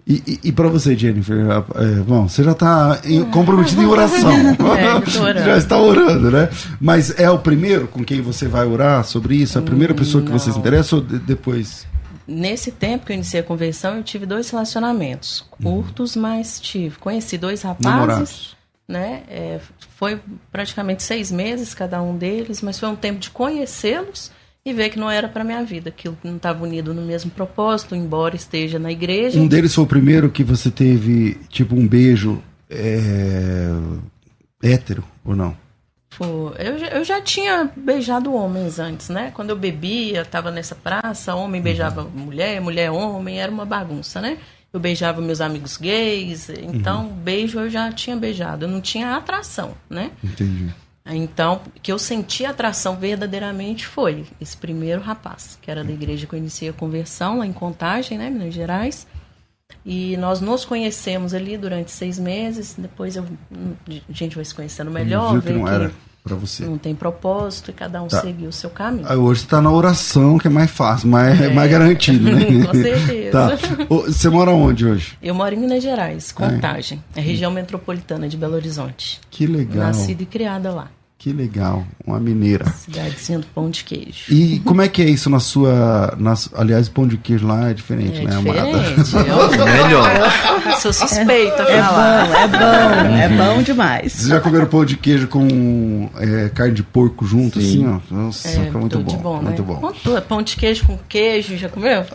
E, e, e para você, Jennifer, é, bom, você já está comprometido em oração. É, já está orando, né? Mas é o primeiro com quem você vai orar sobre isso? É a primeira pessoa que você se interessa ou de, depois?
Nesse tempo que eu iniciei a conversão, eu tive dois relacionamentos curtos, uhum. mas tive. Conheci dois rapazes. Namorados. Né? É, foi praticamente seis meses cada um deles, mas foi um tempo de conhecê-los e ver que não era para minha vida, que eu não estava unido no mesmo propósito, embora esteja na igreja.
Um deles foi o primeiro que você teve, tipo, um beijo é... hétero ou não?
Eu, eu já tinha beijado homens antes, né? Quando eu bebia, estava nessa praça, homem beijava uhum. mulher, mulher homem, era uma bagunça, né? Eu beijava meus amigos gays, então uhum. beijo eu já tinha beijado, eu não tinha atração, né?
Entendi.
Então, que eu senti atração verdadeiramente foi esse primeiro rapaz, que era da igreja que eu iniciei a conversão, lá em Contagem, né, Minas Gerais. E nós nos conhecemos ali durante seis meses. Depois eu, a gente vai se conhecendo melhor.
Viu que não era para você.
Não tem propósito e cada um tá. seguiu o seu caminho.
Aí hoje está na oração, que é mais fácil, mais, é. mais garantido, né?
Com certeza. tá.
Você mora onde hoje?
Eu moro em Minas Gerais, Contagem. É, é região metropolitana de Belo Horizonte.
Que legal.
Nascida e criada lá.
Que legal, uma mineira.
Cidadezinha do pão de queijo.
E como é que é isso na sua. Na, aliás, o pão de queijo lá é diferente,
É
né,
diferente.
amada?
Eu-
Melhor.
Sou suspeita
É
falar.
bom, é bom, é bom demais.
Vocês já comeram pão de queijo com é, carne de porco junto,
Sim.
assim, ó? Nossa,
É,
fica muito bom.
bom,
muito
né?
bom.
Com tudo. Pão de queijo com queijo, já comeu?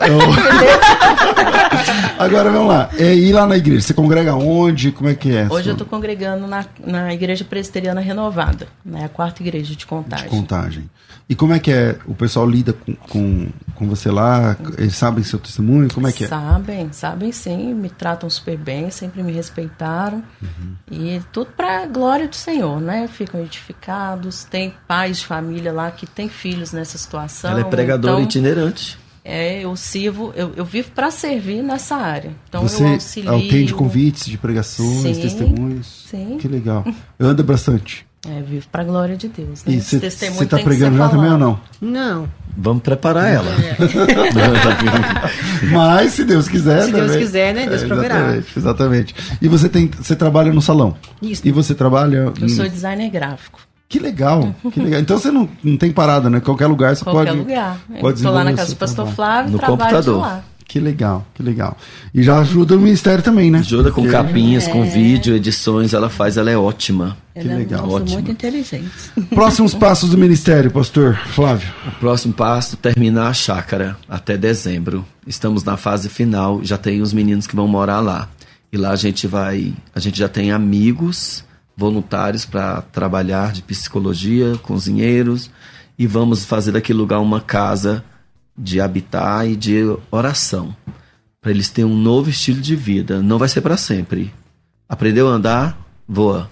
Agora vamos lá. É, e lá na igreja, você congrega onde? Como é que é?
Hoje
sua
eu estou congregando na, na Igreja Presbiteriana Renovada, né? a quarta igreja de contagem.
contagem? E como é que é? O pessoal lida com, com, com você lá? Eles sabem seu testemunho? Como é que é?
Sabem, sabem sim, me tratam super bem, sempre me respeitaram.
Uhum.
E tudo para glória do Senhor, né? Ficam edificados. Tem pais de família lá que têm filhos nessa situação.
Ela é pregadora
então,
itinerante.
É, eu sirvo, eu, eu vivo para servir nessa área. Então
você
eu auxilio.
atende convites de pregações,
Sim,
testemunhos?
sim.
Que legal. Anda bastante.
É, vivo para glória de Deus. Né?
E
Esse
você
testemunho
tá pregando já também ou não?
Não.
Vamos preparar ela.
Mas se Deus quiser,
Se Deus
também.
quiser, né? Deus
É,
proverá.
Exatamente, exatamente. E você tem, você trabalha no salão?
Isso.
E você trabalha.
Eu sou designer gráfico.
Que legal, que legal. Então você não, não tem parada, né? Qualquer lugar você
Qualquer
pode.
lugar.
pode
Estou lá na casa do pastor
trabalho.
Flávio,
No
trabalho
computador.
de lá.
Que legal, que legal. E já ajuda o ministério também, né?
Ajuda com
Porque-
capinhas, com vídeo, edições, ela faz, ela é ótima.
Ela
legal.
é uma moça
Ótimo.
muito inteligente.
Próximos passos do ministério, pastor Flávio.
O próximo passo, terminar a chácara até dezembro. Estamos na fase final, já tem os meninos que vão morar lá. E lá a gente vai, a gente já tem amigos voluntários para trabalhar de psicologia, cozinheiros, e vamos fazer daquele lugar uma casa de habitar e de oração, para eles terem um novo estilo de vida. Não vai ser para sempre. Aprendeu a andar, voa.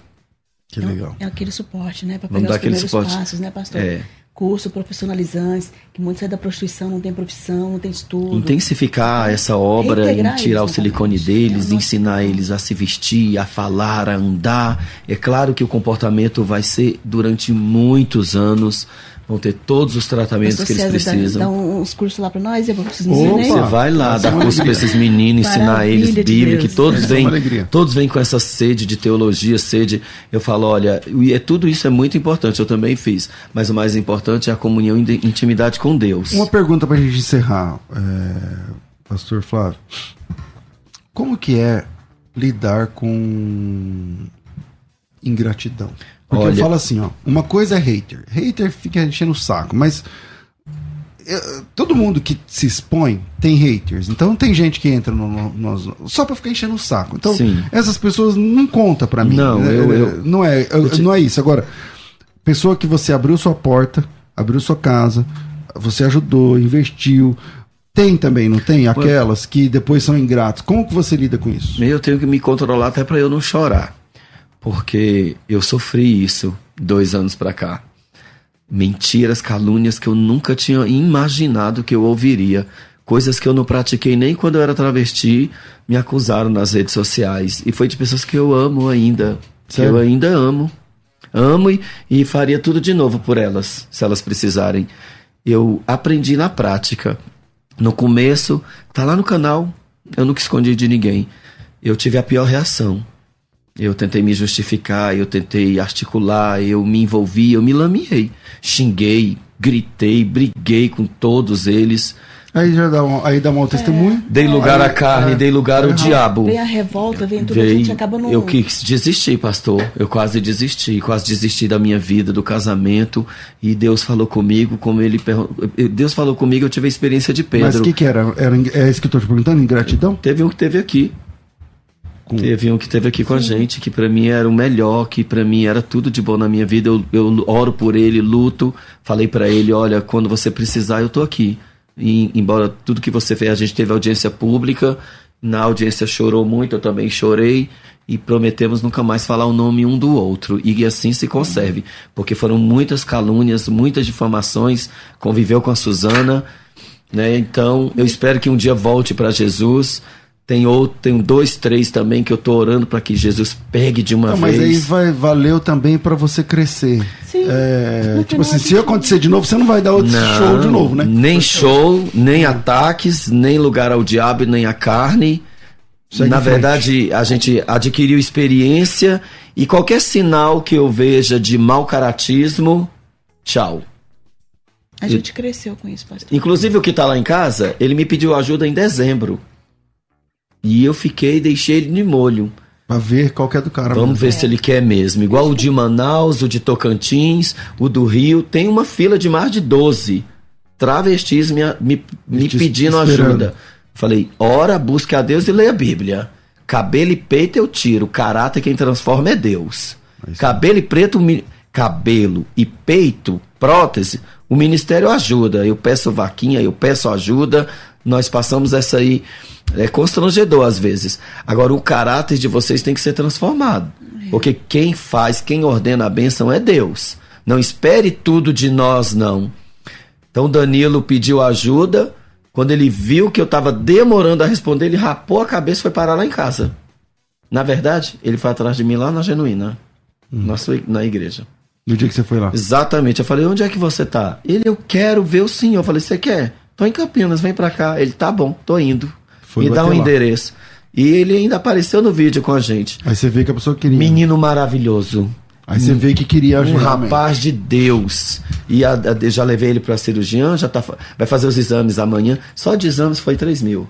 Que legal.
É aquele suporte, né? Para
Vamos
pegar
dar
os primeiros
suporte.
passos, né, pastor?
É.
Curso profissionalizantes, que muitos saem da prostituição, não tem profissão, não tem estudo.
Intensificar essa obra, em tirar o
eles
silicone
novamente.
deles,
É
ensinar eles a se vestir, a falar, a andar. É claro que o comportamento vai ser durante muitos anos, vão ter todos os tratamentos que eles
César dá-
precisam.
Dá, uns cursos lá para nós, eu vou precisar
Opa!
ensinar.
Você vai lá, dar curso para esses meninos, ensinar
Maravilha
eles Bíblia, que todos
é
vêm, todos vêm com essa sede de teologia, sede. Eu falo, olha, e é, tudo isso é muito importante, eu também fiz. Mas o mais importante é a comunhão e de- intimidade com Deus.
Uma pergunta pra gente encerrar, é, pastor Flávio. Como que é lidar com ingratidão? Porque eu
Olha-
falo assim, ó, uma coisa é hater. Hater fica enchendo o saco, mas eh, todo mundo que se expõe tem haters. Então tem gente que entra no, no- só pra ficar enchendo o saco. Então
Sim.
essas pessoas não conta pra mim.
Não,
É,
eu- eu-
não é, eu-
te-
não é isso. Agora, pessoa que você abriu sua porta, abriu sua casa, você ajudou, investiu. Tem também, não tem? Aquelas que depois são ingratos. Como que você lida com isso?
Eu tenho que me controlar até para eu não chorar. Porque eu sofri isso dois anos pra cá. Mentiras, calúnias que eu nunca tinha imaginado que eu ouviria. Coisas que eu não pratiquei nem quando eu era travesti, me acusaram nas redes sociais. E foi de pessoas que eu amo ainda. Que eu ainda amo. Amo e, e faria tudo de novo por elas, se elas precisarem. Eu aprendi na prática. No começo, tá lá no canal, eu nunca escondi de ninguém. Eu tive a pior reação. Eu tentei me justificar, eu tentei articular, eu me envolvi, eu me lameei. Xinguei, gritei, briguei com todos eles.
Aí já dá um, aí dá um mau testemunho.
Dei lugar
Aí,
à carne,
é,
dei lugar ao diabo.
Vem a revolta, vem tudo, a
Veio,
gente acaba no...
eu quis desistir, pastor. Eu quase desisti, quase desisti da minha vida, do casamento. E Deus falou comigo, como ele Deus falou comigo, eu tive a experiência de Pedro.
Mas o que que era? era? É isso que eu tô te perguntando? Ingratidão?
Teve um que teve aqui.
Com-
Teve um que teve aqui com a gente, que pra mim era o melhor, que pra mim era tudo de bom na minha vida. Eu, eu oro por ele, luto. Falei pra ele, olha, quando você precisar, eu tô aqui. E, embora tudo que você fez, a gente teve audiência pública, na audiência chorou muito, eu também chorei. E prometemos nunca mais falar o nome um do outro. E assim se conserve. Porque foram muitas calúnias, muitas difamações. Conviveu com a Suzana. Né? Então, eu espero que um dia volte para Jesus. Tem outro, tem dois, três também que eu tô orando para que Jesus pegue de uma
Não, mas aí
vez.
vai, valeu também pra você crescer.
Sim.
É, tipo assim, se acontecer de novo, você não vai dar outro show de novo, né?
Nem show, nem ataques, nem lugar ao diabo, nem à carne.
Segue
Na verdade, a gente adquiriu experiência E qualquer sinal que eu veja de mau caratismo, tchau.
A gente cresceu com isso, pastor.
Inclusive o que tá lá em casa, ele me pediu ajuda em dezembro. E eu fiquei, deixei ele de molho.
Pra ver qual que é do cara.
Vamos
mesmo.
ver se ele quer mesmo. Igual o de Manaus, o de Tocantins, o do Rio. Tem uma fila de mais de 12 travestis me, me, me pedindo
esperando.
ajuda. Falei, ora, busque a Deus e leia a Bíblia. Cabelo e peito eu tiro, caráter quem transforma é Deus. Cabelo e preto, mi- cabelo e peito, prótese, o ministério ajuda. Eu peço vaquinha, eu peço ajuda. Nós passamos essa aí. É constrangedor às vezes. Agora, o caráter de vocês tem que ser transformado. Porque quem faz, quem ordena a bênção é Deus. Não espere tudo de nós, não. Então Danilo pediu ajuda. Quando ele viu que eu estava demorando a responder, ele rapou a cabeça e foi parar lá em casa. Na verdade, ele foi atrás de mim lá na Genuína, na, sua, na igreja.
No dia que você foi lá.
Exatamente. Eu falei, onde é que você tá? Ele, eu quero ver o senhor. Eu falei, você quer? Tô em Campinas, vem pra cá. Ele, tá bom, tô indo.
Foi
Me dá um
lá.
endereço. E ele ainda apareceu no vídeo com a gente.
Aí você vê que a pessoa queria.
Menino maravilhoso.
Aí você vê que queria
Um
ajudar.
rapaz de Deus. E a- a- já levei ele pra cirurgião, já tá, vai fazer os exames amanhã. Só de exames foi 3 mil.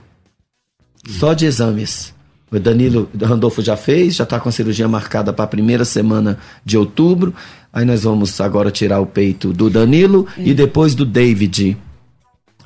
Só de exames. O Danilo Randolfo já fez, já tá com a cirurgia marcada para a primeira semana de outubro. Aí nós vamos agora tirar o peito do Danilo e depois do David.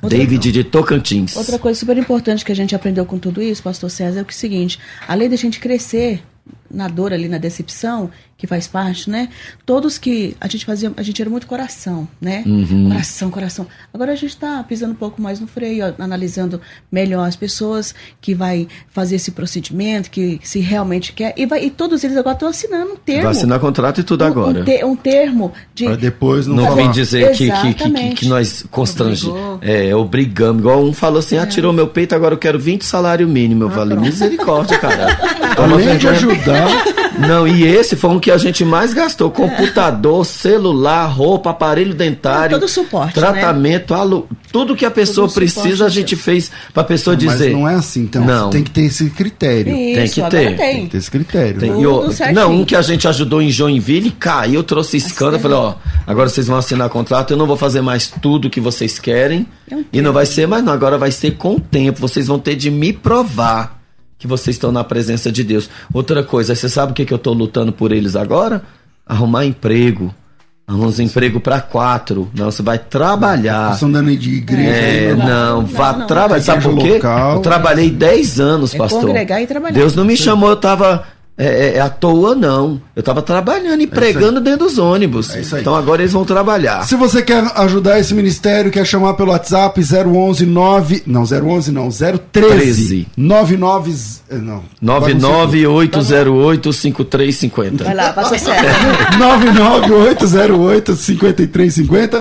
Outra-
David de Tocantins.
Outra coisa super importante que a gente aprendeu com tudo isso, pastor César, é o é o seguinte: além da gente crescer na dor ali, na decepção, que faz parte, né? Todos que a gente fazia, a gente era muito coração, né?
Uhum.
Coração, coração. Agora a gente está pisando um pouco mais no freio, ó, analisando melhor as pessoas que vai fazer esse procedimento, que se realmente quer. E, vai, e todos eles agora estão assinando um termo.
Vai assinar contrato e tudo
um-
agora.
Um, te- um termo de.
Pra depois não,
Não
falar.
vem dizer que, que, que, que, nós constrange.
Obrigou.
É, obrigamos. Igual um falou assim: ah, tirou meu peito, agora eu quero 20 salário mínimo. Eu falei, misericórdia, cara. Toma
Além de
vergonha.
Ajudar,
Não, e esse foi um que a gente mais gastou: computador, celular, roupa, aparelho dentário.
Todo suporte,
Tratamento, alu... tudo que a pessoa
Todo
precisa, a gente fez pra pessoa
mas
dizer.
não é assim. Então,
Não.
tem que ter esse critério.
Isso,
Tem que
agora
ter.
Tem.
Tem que ter esse critério.
Tem-
né?
e o- não, um que a gente ajudou em Joinville caiu, trouxe escândalo. Eu falei, ó, agora vocês vão assinar contrato, eu não vou fazer mais tudo que vocês querem.
É
E não vai ser mais, não. Agora vai ser com o tempo. Vocês vão ter de me provar que vocês estão na presença de Deus. Outra coisa, você sabe o que, que eu tô lutando por eles agora? Arrumar emprego. Arrumar uns emprego para quatro. Não, você vai trabalhar.
Dando aí de igreja.
É,
aí, né?
não, vá
não.
trabalhar. Sabe por quê?
local.
eu trabalhei 10 anos,
É
pastor.
congregar e trabalhar.
Deus não me chamou, eu tava é, é, é à toa, não. Eu tava trabalhando e pregando dentro dos ônibus.
É isso aí.
Então agora eles vão trabalhar.
Se você quer ajudar esse ministério, quer chamar pelo WhatsApp 011 9, não 011 não, 013
13.
99 eh, não.
998085350.
Vai lá, passa certo.
99808 5350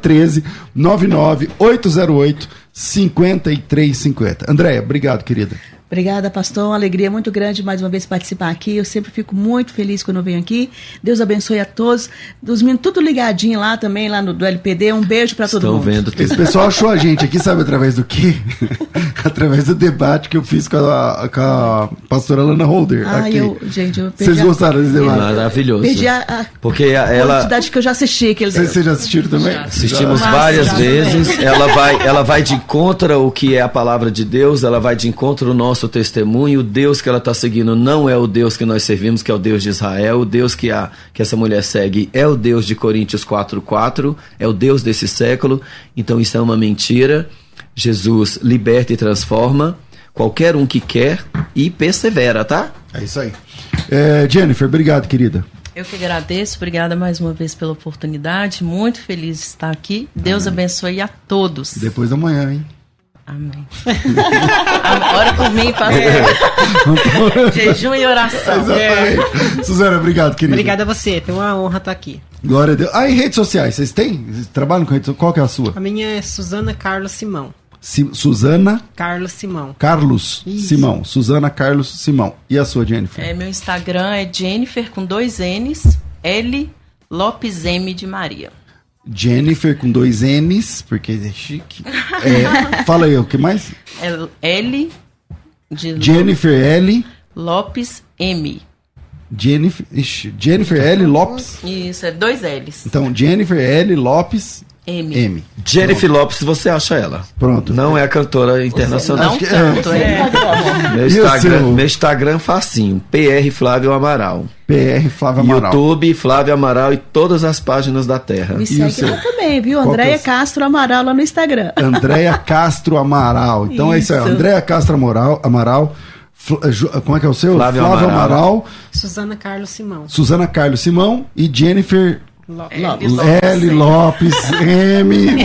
013 99808 5350. Andréia, obrigado, querida.
Obrigada, pastor. Uma alegria muito grande mais uma vez participar aqui. Eu sempre fico muito feliz quando eu venho aqui. Deus abençoe a todos. Dos meninos, tudo ligadinho lá também, lá no do LPD. Um beijo para todo
Estão
mundo.
vendo tudo.
Esse pessoal achou a gente aqui, sabe através do quê? através do debate que eu fiz com a, com a pastora Lana Holder.
Ah,
aqui.
eu, gente, eu perdi
Vocês gostaram desse debate?
Maravilhoso.
Perdi a, a
Porque a- ela.
quantidade que eu já assisti. Aquele
Vocês, vocês já assistiram também?
Assistimos
Massa,
várias
já
vezes. Ela vai, ela vai de encontro ao que é a palavra de Deus, ela vai de encontro ao nosso testemunho. O Deus que ela está seguindo não é o Deus que nós servimos, que é o Deus de Israel. O Deus que, a, que essa mulher segue é o Deus de Coríntios 4,4, é o Deus desse século. Então isso é uma mentira. Jesus liberta e transforma qualquer um que quer e persevera, tá?
É isso aí. É, Jennifer, obrigado, querida.
Eu que agradeço, obrigada mais uma vez pela oportunidade. Muito feliz de estar aqui. Deus abençoe a todos.
Depois da manhã, hein?
Amém. Ora por mim, pastor. Jejum e oração.
Exatamente. Suzana, obrigado, querida.
Obrigada a você, foi uma honra estar aqui.
Glória a Deus. Ah, e redes sociais, vocês têm? Vocês trabalham com redes sociais? Qual que é a sua?
A minha é Suzana Carlos Simão.
Si- Suzana
Carlos Simão.
Carlos
Isso.
Simão. Suzana Carlos Simão. E a sua, Jennifer?
É, meu Instagram é Jennifer com dois N's, L Lopes M de Maria.
Jennifer com dois N's, porque é chique. É, fala aí, o que mais?
É L de
Jennifer L.
Lopes M.
Jennifer, ixi, Jennifer L. Lopes.
Isso, é dois L's.
Então, Jennifer L. Lopes
M.
M.
Jennifer Lopes, você acha ela.
Pronto.
Não é a cantora internacional.
Acho que-
Tanto, é.
Meu
E o
Instagram, meu Instagram facinho. PR Flávio Amaral.
PR Flávio Amaral.
YouTube Flávio Amaral e todas as páginas da Terra.
Me segue
seu?
lá também, viu?
É
Andréia
o-
Castro Amaral lá no Instagram.
Andréia Castro Amaral. Então é isso aí.
Isso.
Andréia Castro Amaral. Amaral Ju- como é que é o seu?
Flávio
Amaral.
Amaral.
Suzana Carlos Simão.
Suzana Carlos Simão e Jennifer
Lopes.
L. Lopes M.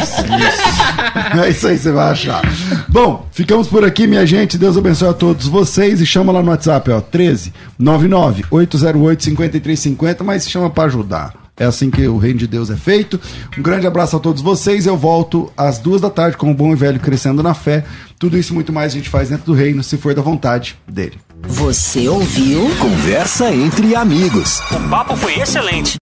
É isso aí, você vai achar. Bom, ficamos por aqui, minha gente. Deus abençoe a todos vocês e chama lá no WhatsApp, ó, 13 99 808 5350, mas chama para ajudar. É assim que o reino de Deus é feito. Um grande abraço a todos vocês. Eu volto às duas da tarde com o Bom e Velho Crescendo na Fé. Tudo isso e muito mais a gente faz dentro do reino, se for da vontade dele.
Você ouviu?
Conversa entre amigos.
O papo foi excelente.